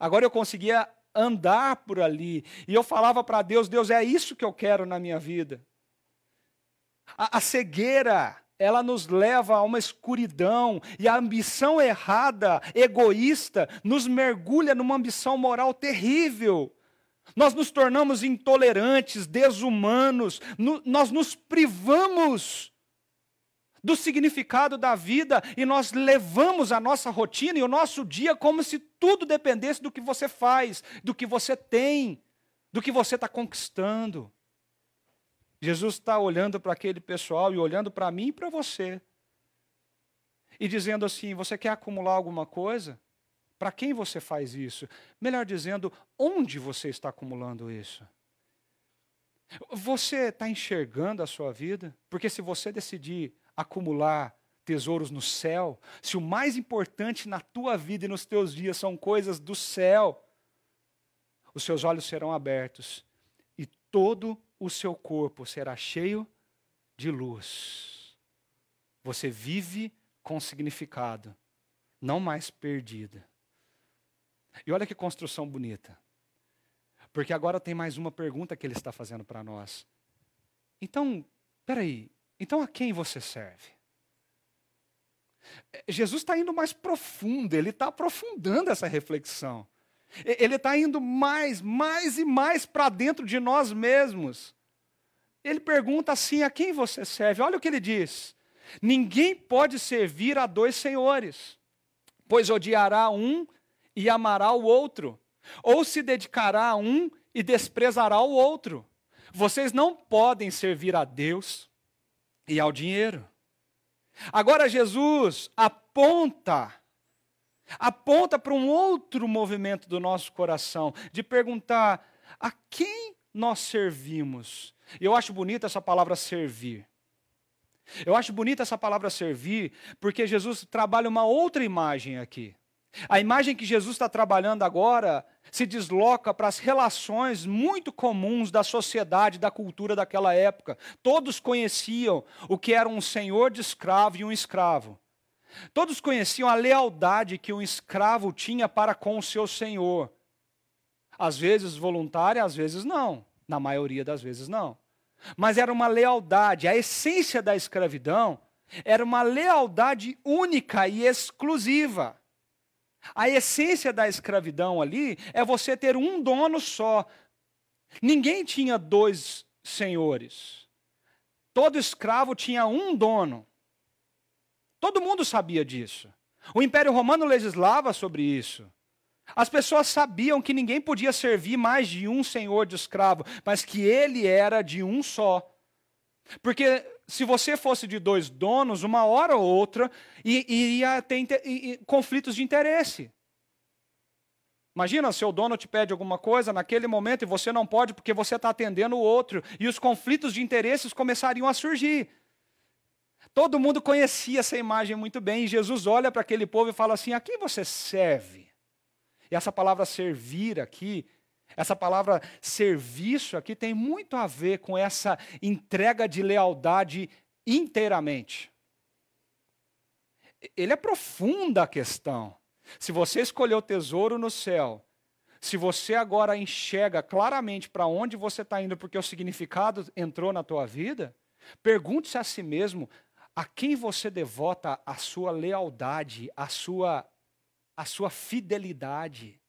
Agora eu conseguia andar por ali e eu falava para Deus: Deus, é isso que eu quero na minha vida. A, a cegueira, ela nos leva a uma escuridão e a ambição errada, egoísta, nos mergulha numa ambição moral terrível. Nós nos tornamos intolerantes, desumanos, no, nós nos privamos do significado da vida e nós levamos a nossa rotina e o nosso dia como se tudo dependesse do que você faz, do que você tem, do que você está conquistando. Jesus está olhando para aquele pessoal e olhando para mim e para você. E dizendo assim: você quer acumular alguma coisa? Para quem você faz isso? Melhor dizendo, onde você está acumulando isso? Você está enxergando a sua vida? Porque se você decidir acumular tesouros no céu, se o mais importante na tua vida e nos teus dias são coisas do céu, os seus olhos serão abertos e todo o seu corpo será cheio de luz. Você vive com significado, não mais perdida. E olha que construção bonita. Porque agora tem mais uma pergunta que ele está fazendo para nós. Então, peraí, então a quem você serve? É, Jesus está indo mais profundo, ele está aprofundando essa reflexão. Ele está indo mais, mais e mais para dentro de nós mesmos. Ele pergunta assim: a quem você serve? Olha o que ele diz: Ninguém pode servir a dois senhores, pois odiará um e amará o outro, ou se dedicará a um e desprezará o outro. Vocês não podem servir a Deus e ao dinheiro. Agora Jesus aponta aponta para um outro movimento do nosso coração, de perguntar a quem nós servimos. Eu acho bonita essa palavra servir. Eu acho bonita essa palavra servir, porque Jesus trabalha uma outra imagem aqui. A imagem que Jesus está trabalhando agora se desloca para as relações muito comuns da sociedade, da cultura daquela época. Todos conheciam o que era um senhor de escravo e um escravo. Todos conheciam a lealdade que um escravo tinha para com o seu senhor. Às vezes voluntária, às vezes não. Na maioria das vezes não. Mas era uma lealdade. A essência da escravidão era uma lealdade única e exclusiva. A essência da escravidão ali é você ter um dono só. Ninguém tinha dois senhores. Todo escravo tinha um dono. Todo mundo sabia disso. O Império Romano legislava sobre isso. As pessoas sabiam que ninguém podia servir mais de um senhor de escravo, mas que ele era de um só. Porque se você fosse de dois donos, uma hora ou outra, iria ter conflitos de interesse. Imagina, seu dono te pede alguma coisa naquele momento e você não pode porque você está atendendo o outro, e os conflitos de interesses começariam a surgir. Todo mundo conhecia essa imagem muito bem, e Jesus olha para aquele povo e fala assim: a quem você serve? E essa palavra servir aqui essa palavra serviço aqui tem muito a ver com essa entrega de lealdade inteiramente. Ele aprofunda a questão. Se você escolheu tesouro no céu, se você agora enxerga claramente para onde você está indo, porque o significado entrou na tua vida, pergunte-se a si mesmo a quem você devota a sua lealdade, a sua, a sua fidelidade.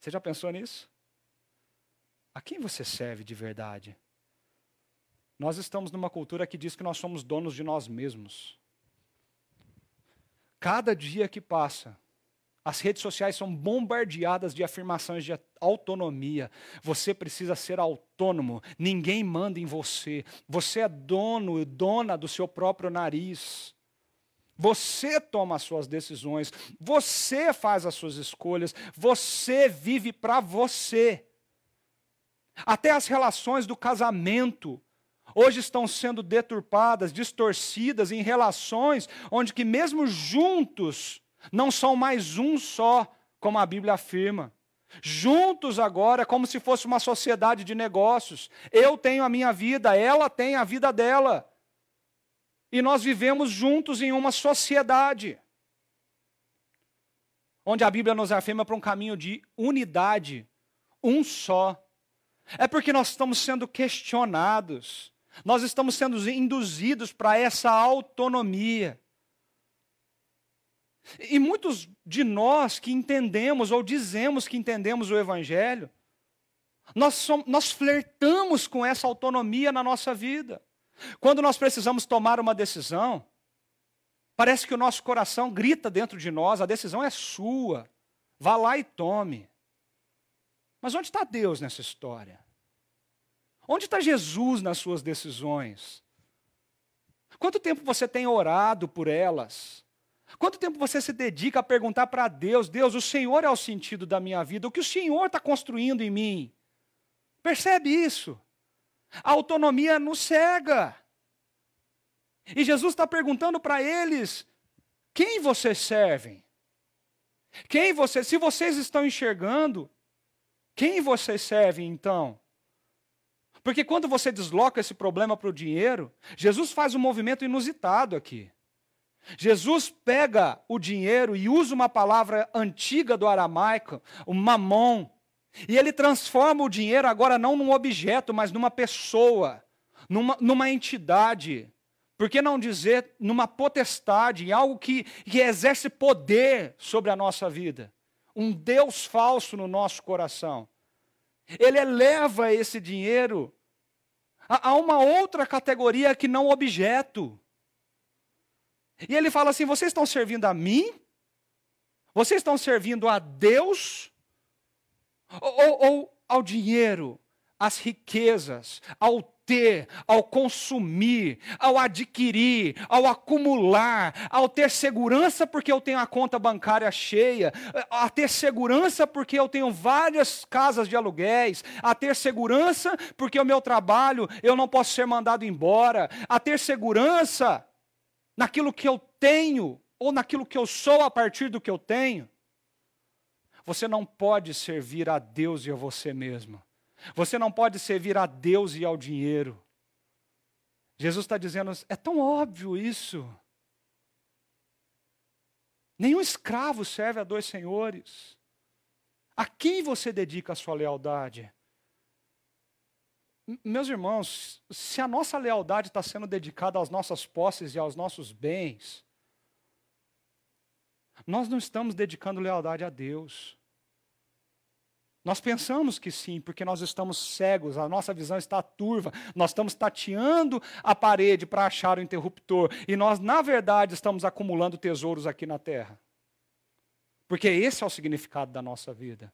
Você já pensou nisso? A quem você serve de verdade? Nós estamos numa cultura que diz que nós somos donos de nós mesmos. Cada dia que passa, As redes sociais são bombardeadas de afirmações de autonomia. Você precisa ser autônomo, ninguém manda em você. Você é dono e dona do seu próprio nariz. Você toma as suas decisões, você faz as suas escolhas, você vive para você. Até as relações do casamento hoje estão sendo deturpadas, distorcidas em relações onde que mesmo juntos não são mais um só, como a Bíblia afirma. Juntos agora, como se fosse uma sociedade de negócios. Eu tenho a minha vida, ela tem a vida dela. E nós vivemos juntos em uma sociedade. Onde a Bíblia nos afirma para um caminho de unidade, um só. É porque nós estamos sendo questionados, nós estamos sendo induzidos para essa autonomia. E muitos de nós que entendemos ou dizemos que entendemos o Evangelho, nós, somos, nós flertamos com essa autonomia na nossa vida. Quando nós precisamos tomar uma decisão, parece que o nosso coração grita dentro de nós: a decisão é sua, vá lá e tome. Mas onde está Deus nessa história? Onde está Jesus nas suas decisões? Quanto tempo você tem orado por elas? Quanto tempo você se dedica a perguntar para Deus: Deus, o Senhor é o sentido da minha vida, o que o Senhor está construindo em mim? Percebe isso? A autonomia nos cega. E Jesus está perguntando para eles: quem vocês servem? Quem vocês, se vocês estão enxergando, quem vocês servem então? Porque quando você desloca esse problema para o dinheiro, Jesus faz um movimento inusitado aqui. Jesus pega o dinheiro e usa uma palavra antiga do aramaico, o mamon, e ele transforma o dinheiro agora não num objeto, mas numa pessoa, numa, numa entidade. Por que não dizer numa potestade, em algo que, que exerce poder sobre a nossa vida? Um Deus falso no nosso coração. Ele eleva esse dinheiro a, a uma outra categoria que não objeto. E ele fala assim: vocês estão servindo a mim? Vocês estão servindo a Deus? Ou, ou, ao dinheiro, às riquezas, ao ter, ao consumir, ao adquirir, ao acumular, ao ter segurança porque eu tenho a conta bancária cheia, a ter segurança porque eu tenho várias casas de aluguéis, a ter segurança porque o meu trabalho eu não posso ser mandado embora, a ter segurança naquilo que eu tenho ou naquilo que eu sou a partir do que eu tenho. Você não pode servir a Deus e a você mesmo. Você não pode servir a Deus e ao dinheiro. Jesus está dizendo, é tão óbvio isso. Nenhum escravo serve a dois senhores. A quem você dedica a sua lealdade? Meus irmãos, se a nossa lealdade está sendo dedicada às nossas posses e aos nossos bens, nós não estamos dedicando lealdade a Deus. Nós pensamos que sim, porque nós estamos cegos, a nossa visão está turva, nós estamos tateando a parede para achar o interruptor, e nós, na verdade, estamos acumulando tesouros aqui na terra. Porque esse é o significado da nossa vida.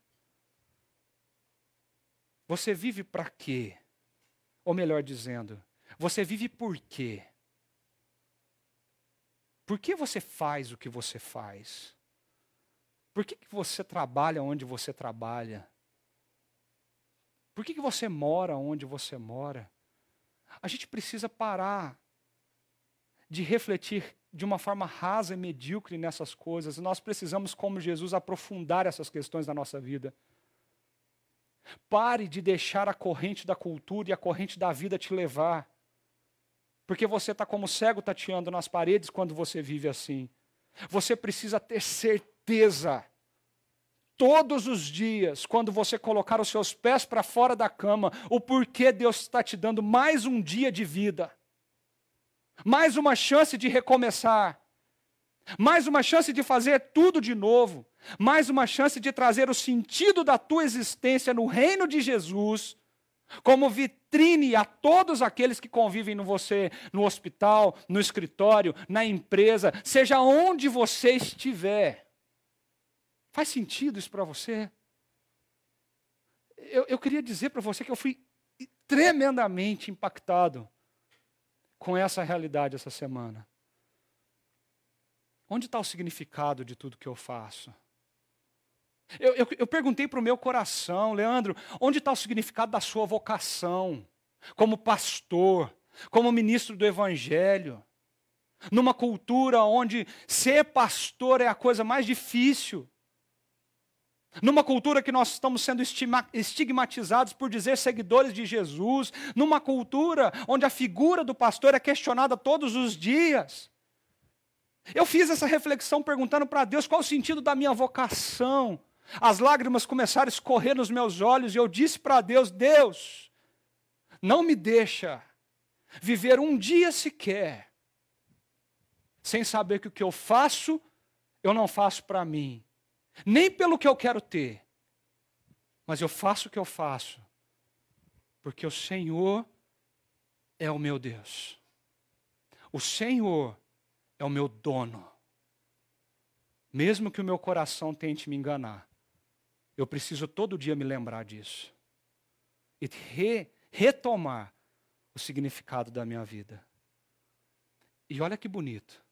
Você vive para quê? Ou melhor dizendo, você vive por quê? Por que você faz o que você faz? Por que, que você trabalha onde você trabalha? Por que, que você mora onde você mora? A gente precisa parar de refletir de uma forma rasa e medíocre nessas coisas. Nós precisamos, como Jesus, aprofundar essas questões na nossa vida. Pare de deixar a corrente da cultura e a corrente da vida te levar. Porque você está como cego tateando nas paredes quando você vive assim. Você precisa ter certeza, todos os dias, quando você colocar os seus pés para fora da cama, o porquê Deus está te dando mais um dia de vida, mais uma chance de recomeçar, mais uma chance de fazer tudo de novo. Mais uma chance de trazer o sentido da tua existência no reino de Jesus como vitrine a todos aqueles que convivem com você no hospital, no escritório, na empresa, seja onde você estiver. Faz sentido isso para você? Eu, eu queria dizer para você que eu fui tremendamente impactado com essa realidade essa semana. Onde está o significado de tudo que eu faço? Eu, eu, eu perguntei para o meu coração, Leandro, onde está o significado da sua vocação? Como pastor, como ministro do Evangelho? Numa cultura onde ser pastor é a coisa mais difícil. Numa cultura que nós estamos sendo estigmatizados por dizer seguidores de Jesus. Numa cultura onde a figura do pastor é questionada todos os dias. Eu fiz essa reflexão perguntando para Deus qual o sentido da minha vocação. As lágrimas começaram a escorrer nos meus olhos e eu disse para Deus: Deus, não me deixa viver um dia sequer sem saber que o que eu faço, eu não faço para mim, nem pelo que eu quero ter, mas eu faço o que eu faço, porque o Senhor é o meu Deus. O Senhor é o meu dono. Mesmo que o meu coração tente me enganar, eu preciso todo dia me lembrar disso. E re, retomar o significado da minha vida. E olha que bonito.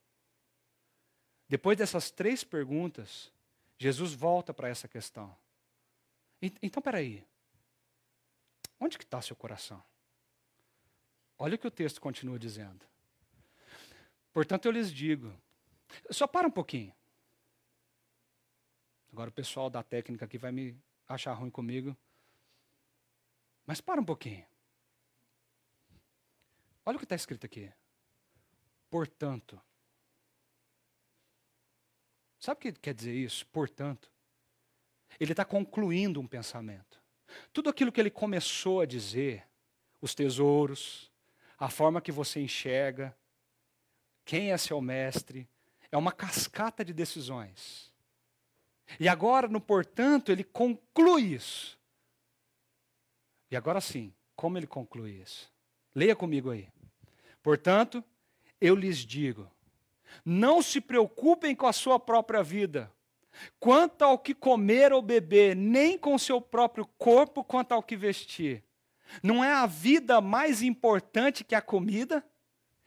Depois dessas três perguntas, Jesus volta para essa questão. Então, peraí. Onde que está seu coração? Olha o que o texto continua dizendo. Portanto, eu lhes digo. Só para um pouquinho. Agora o pessoal da técnica aqui vai me achar ruim comigo. Mas para um pouquinho. Olha o que está escrito aqui. Portanto. Sabe o que quer dizer isso? Portanto. Ele está concluindo um pensamento. Tudo aquilo que ele começou a dizer, os tesouros, a forma que você enxerga, quem é seu mestre, é uma cascata de decisões. E agora, no portanto, ele conclui isso. E agora sim, como ele conclui isso? Leia comigo aí. Portanto, eu lhes digo: não se preocupem com a sua própria vida, quanto ao que comer ou beber, nem com seu próprio corpo quanto ao que vestir. Não é a vida mais importante que a comida?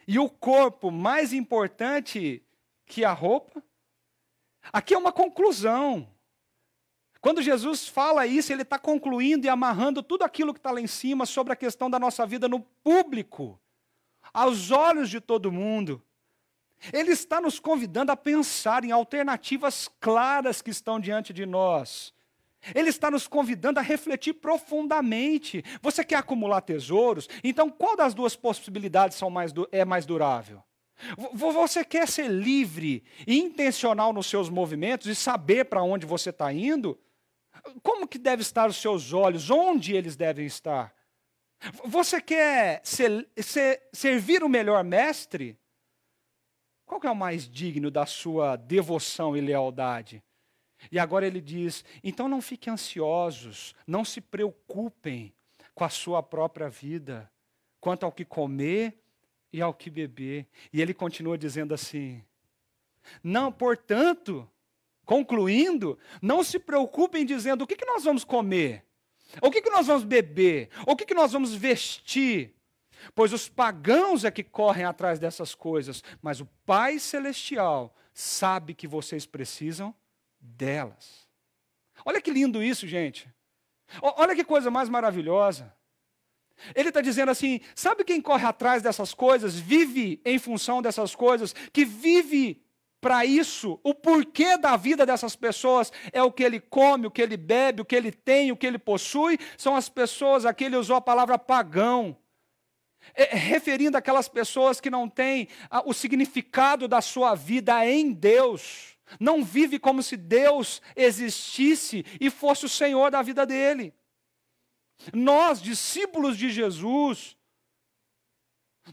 E o corpo mais importante que a roupa? Aqui é uma conclusão. Quando Jesus fala isso, ele está concluindo e amarrando tudo aquilo que está lá em cima sobre a questão da nossa vida no público, aos olhos de todo mundo. Ele está nos convidando a pensar em alternativas claras que estão diante de nós. Ele está nos convidando a refletir profundamente. Você quer acumular tesouros? Então, qual das duas possibilidades mais é mais durável? Você quer ser livre e intencional nos seus movimentos e saber para onde você está indo? Como que devem estar os seus olhos? Onde eles devem estar? Você quer ser, ser, servir o melhor mestre? Qual é o mais digno da sua devoção e lealdade? E agora ele diz: então não fiquem ansiosos, não se preocupem com a sua própria vida, quanto ao que comer e ao que beber. E ele continua dizendo assim: não, portanto, concluindo, não se preocupem dizendo o que, que nós vamos comer, o que, que nós vamos beber, o que, que nós vamos vestir. Pois os pagãos é que correm atrás dessas coisas, mas o Pai Celestial sabe que vocês precisam delas. Olha que lindo isso, gente. Olha que coisa mais maravilhosa. Ele está dizendo assim: sabe quem corre atrás dessas coisas, vive em função dessas coisas, que vive para isso, o porquê da vida dessas pessoas é o que ele come, o que ele bebe, o que ele tem, o que ele possui, são as pessoas, aqui ele usou a palavra pagão, é, referindo aquelas pessoas que não têm ah, o significado da sua vida em Deus. Não vive como se Deus existisse e fosse o Senhor da vida dele. Nós, discípulos de Jesus,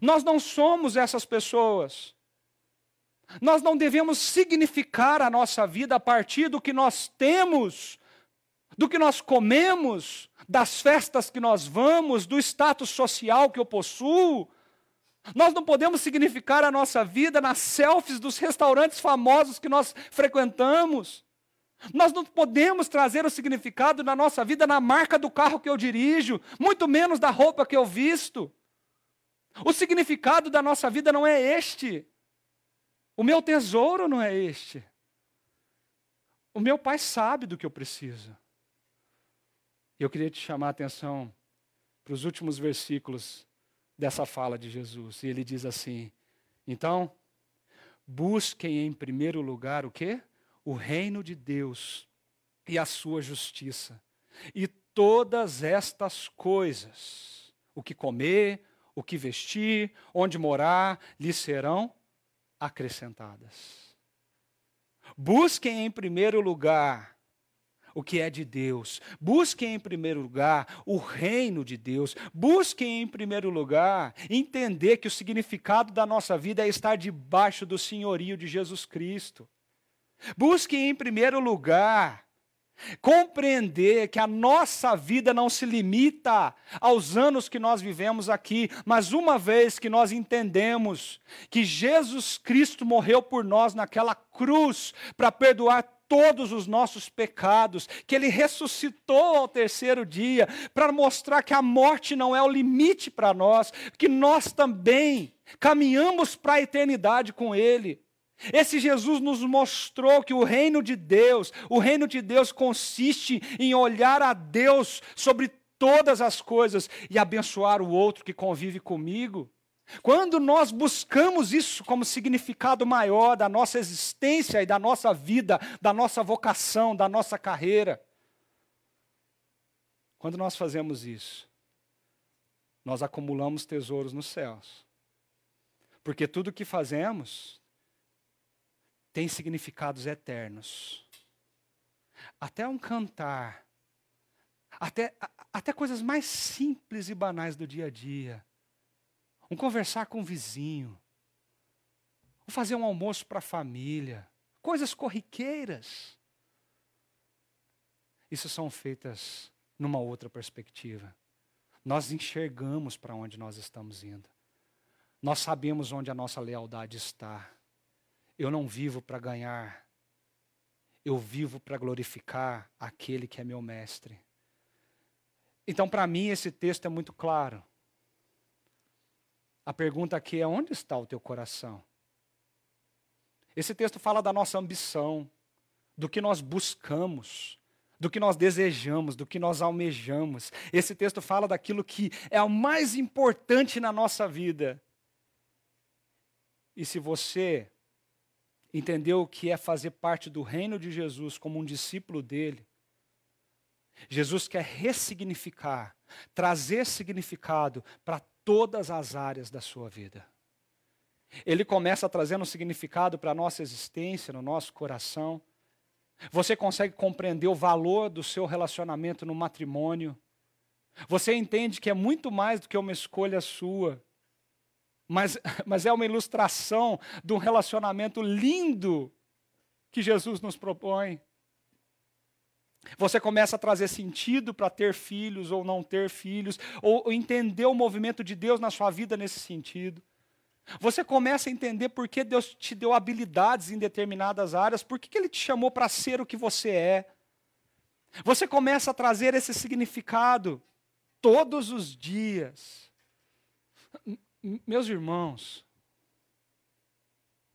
nós não somos essas pessoas. Nós não devemos significar a nossa vida a partir do que nós temos, do que nós comemos, das festas que nós vamos, do status social que eu possuo, nós não podemos significar a nossa vida nas selfies dos restaurantes famosos que nós frequentamos. Nós não podemos trazer o significado na nossa vida na marca do carro que eu dirijo, muito menos da roupa que eu visto. O significado da nossa vida não é este. O meu tesouro não é este. O meu pai sabe do que eu preciso. Eu queria te chamar a atenção para os últimos versículos dessa fala de Jesus. E ele diz assim: Então, busquem em primeiro lugar o quê? O reino de Deus e a sua justiça. E todas estas coisas, o que comer, o que vestir, onde morar, lhes serão acrescentadas. Busquem em primeiro lugar o que é de Deus. Busquem em primeiro lugar o reino de Deus. Busquem em primeiro lugar entender que o significado da nossa vida é estar debaixo do senhorio de Jesus Cristo. Busquem em primeiro lugar Compreender que a nossa vida não se limita aos anos que nós vivemos aqui, mas uma vez que nós entendemos que Jesus Cristo morreu por nós naquela cruz para perdoar todos os nossos pecados, que ele ressuscitou ao terceiro dia para mostrar que a morte não é o limite para nós, que nós também caminhamos para a eternidade com ele. Esse Jesus nos mostrou que o reino de Deus, o reino de Deus consiste em olhar a Deus sobre todas as coisas e abençoar o outro que convive comigo. Quando nós buscamos isso como significado maior da nossa existência e da nossa vida, da nossa vocação, da nossa carreira, quando nós fazemos isso, nós acumulamos tesouros nos céus. Porque tudo que fazemos tem significados eternos. Até um cantar, até, até coisas mais simples e banais do dia a dia. Um conversar com o vizinho, um fazer um almoço para a família, coisas corriqueiras. Isso são feitas numa outra perspectiva. Nós enxergamos para onde nós estamos indo. Nós sabemos onde a nossa lealdade está. Eu não vivo para ganhar, eu vivo para glorificar aquele que é meu mestre. Então, para mim, esse texto é muito claro. A pergunta aqui é: onde está o teu coração? Esse texto fala da nossa ambição, do que nós buscamos, do que nós desejamos, do que nós almejamos. Esse texto fala daquilo que é o mais importante na nossa vida. E se você entendeu o que é fazer parte do reino de Jesus como um discípulo dele, Jesus quer ressignificar, trazer significado para todas as áreas da sua vida. Ele começa trazendo significado para a nossa existência, no nosso coração. Você consegue compreender o valor do seu relacionamento no matrimônio. Você entende que é muito mais do que uma escolha sua mas, mas é uma ilustração de um relacionamento lindo que Jesus nos propõe. Você começa a trazer sentido para ter filhos ou não ter filhos, ou, ou entender o movimento de Deus na sua vida nesse sentido. Você começa a entender por que Deus te deu habilidades em determinadas áreas, por que, que Ele te chamou para ser o que você é. Você começa a trazer esse significado todos os dias meus irmãos,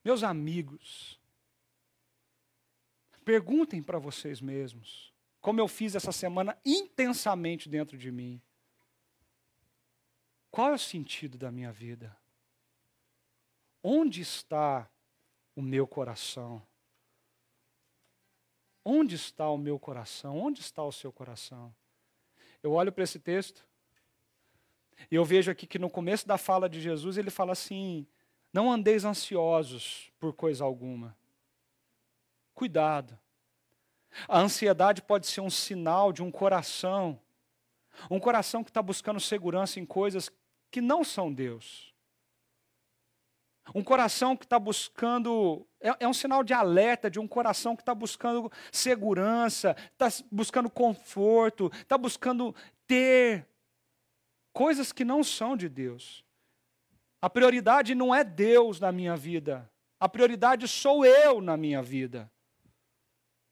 meus amigos, perguntem para vocês mesmos, como eu fiz essa semana intensamente dentro de mim. Qual é o sentido da minha vida? Onde está o meu coração? Onde está o meu coração? Onde está o seu coração? Eu olho para esse texto e eu vejo aqui que no começo da fala de Jesus ele fala assim: não andeis ansiosos por coisa alguma. Cuidado. A ansiedade pode ser um sinal de um coração, um coração que está buscando segurança em coisas que não são Deus. Um coração que está buscando, é, é, um sinal de alerta de um coração que está buscando segurança, está buscando conforto, está buscando ter coisas que não são de Deus. A prioridade não é Deus na minha vida, a prioridade sou eu na minha vida.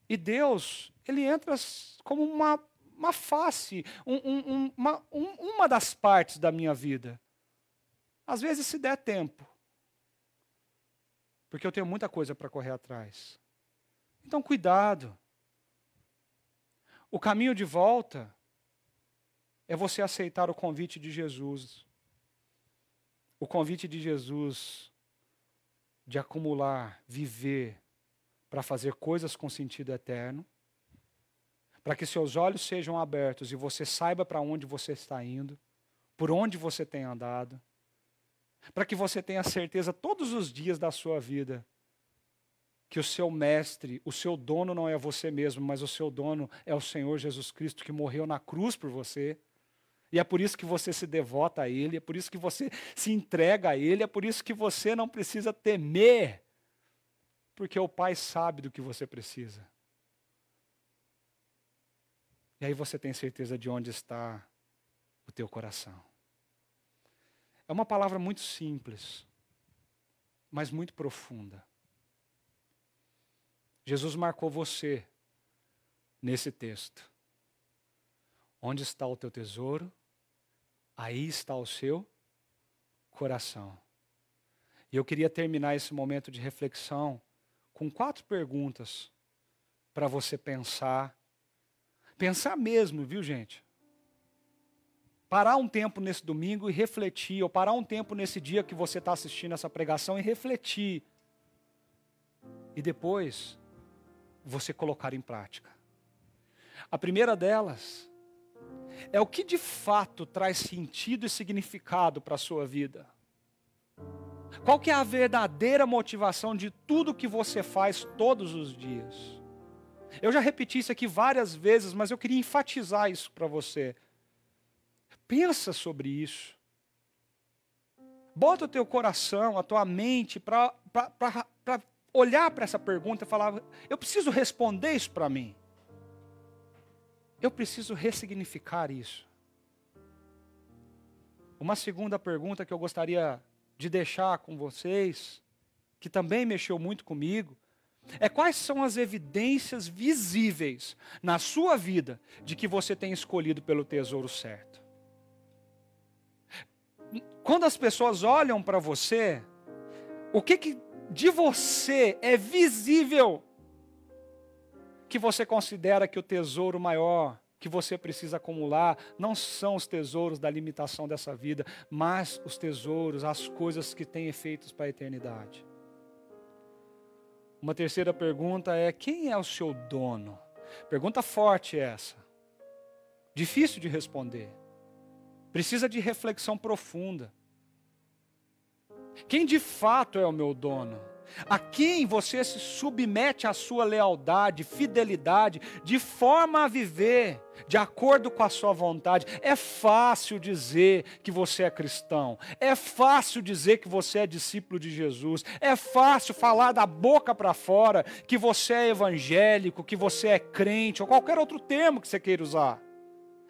E Deus, ele entra como uma, uma face, um, um, uma, um, uma das partes da minha vida. Às vezes, se der tempo. Porque eu tenho muita coisa para correr atrás. Então, cuidado. O caminho de volta é você aceitar o convite de Jesus. O convite de Jesus de acumular, viver, para fazer coisas com sentido eterno, para que seus olhos sejam abertos e você saiba para onde você está indo, por onde você tem andado, para que você tenha certeza todos os dias da sua vida que o seu mestre, o seu dono não é você mesmo, mas o seu dono é o Senhor Jesus Cristo que morreu na cruz por você. E é por isso que você se devota a Ele, é por isso que você se entrega a Ele, é por isso que você não precisa temer, porque o Pai sabe do que você precisa. E aí você tem certeza de onde está o teu coração. É uma palavra muito simples, mas muito profunda. Jesus marcou você nesse texto. Onde está o teu tesouro? Aí está o seu coração. E eu queria terminar esse momento de reflexão com quatro perguntas para você pensar. Pensar mesmo, viu, gente? Parar um tempo nesse domingo e refletir, ou parar um tempo nesse dia que você está assistindo essa pregação e refletir. E depois, você colocar em prática. A primeira delas é o que de fato traz sentido e significado para a sua vida. Qual que é a verdadeira motivação de tudo que você faz todos os dias? Eu já repeti isso aqui várias vezes, mas eu queria enfatizar isso para você. Pensa sobre isso. Bota o teu coração, a tua mente para olhar para essa pergunta e falar: eu preciso responder isso para mim. Eu preciso ressignificar isso. Uma segunda pergunta que eu gostaria de deixar com vocês, que também mexeu muito comigo, é quais são as evidências visíveis na sua vida de que você tem escolhido pelo tesouro certo? Quando as pessoas olham para você, o que, que de você é visível que você considera que o tesouro maior que você precisa acumular não são os tesouros da limitação dessa vida, mas os tesouros, as coisas que têm efeitos para a eternidade. Uma terceira pergunta é: quem é o seu dono? Pergunta forte essa. Difícil de responder. Precisa de reflexão profunda. Quem de fato é o meu dono? A quem você se submete à sua lealdade, fidelidade, de forma a viver de acordo com a sua vontade. É fácil dizer que você é cristão, é fácil dizer que você é discípulo de Jesus, é fácil falar da boca para fora que você é evangélico, que você é crente, ou qualquer outro termo que você queira usar.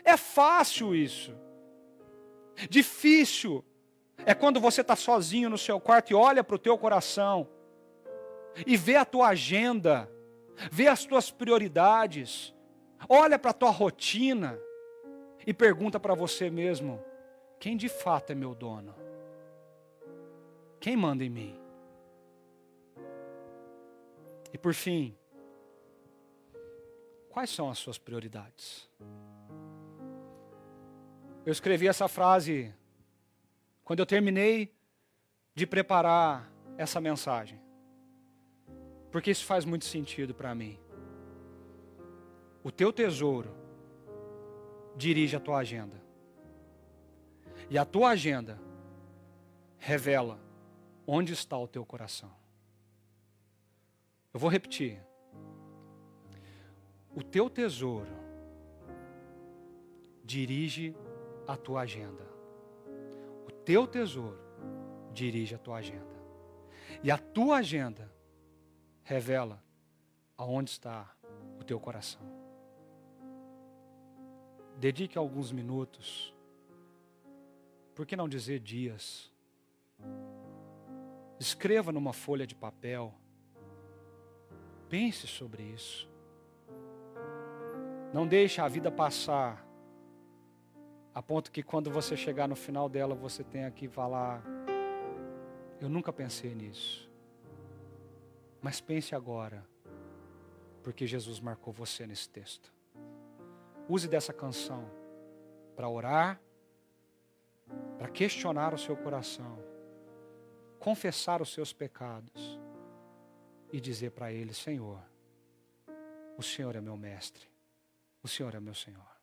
É fácil isso. Difícil é quando você está sozinho no seu quarto e olha para o teu coração e vê a tua agenda, vê as tuas prioridades, olha para a tua rotina e pergunta para você mesmo: quem de fato é meu dono? Quem manda em mim? E por fim, quais são as suas prioridades? Eu escrevi essa frase quando eu terminei de preparar essa mensagem. Porque isso faz muito sentido para mim. O teu tesouro dirige a tua agenda. E a tua agenda revela onde está o teu coração. Eu vou repetir. O teu tesouro dirige a tua agenda. O teu tesouro dirige a tua agenda. E a tua agenda revela aonde está o teu coração. Dedique alguns minutos, por que não dizer dias? Escreva numa folha de papel, pense sobre isso. Não deixe a vida passar a ponto que quando você chegar no final dela você tenha que falar: Eu nunca pensei nisso. Mas pense agora, porque Jesus marcou você nesse texto. Use dessa canção para orar, para questionar o seu coração, confessar os seus pecados e dizer para Ele: Senhor, o Senhor é meu mestre, o Senhor é meu Senhor.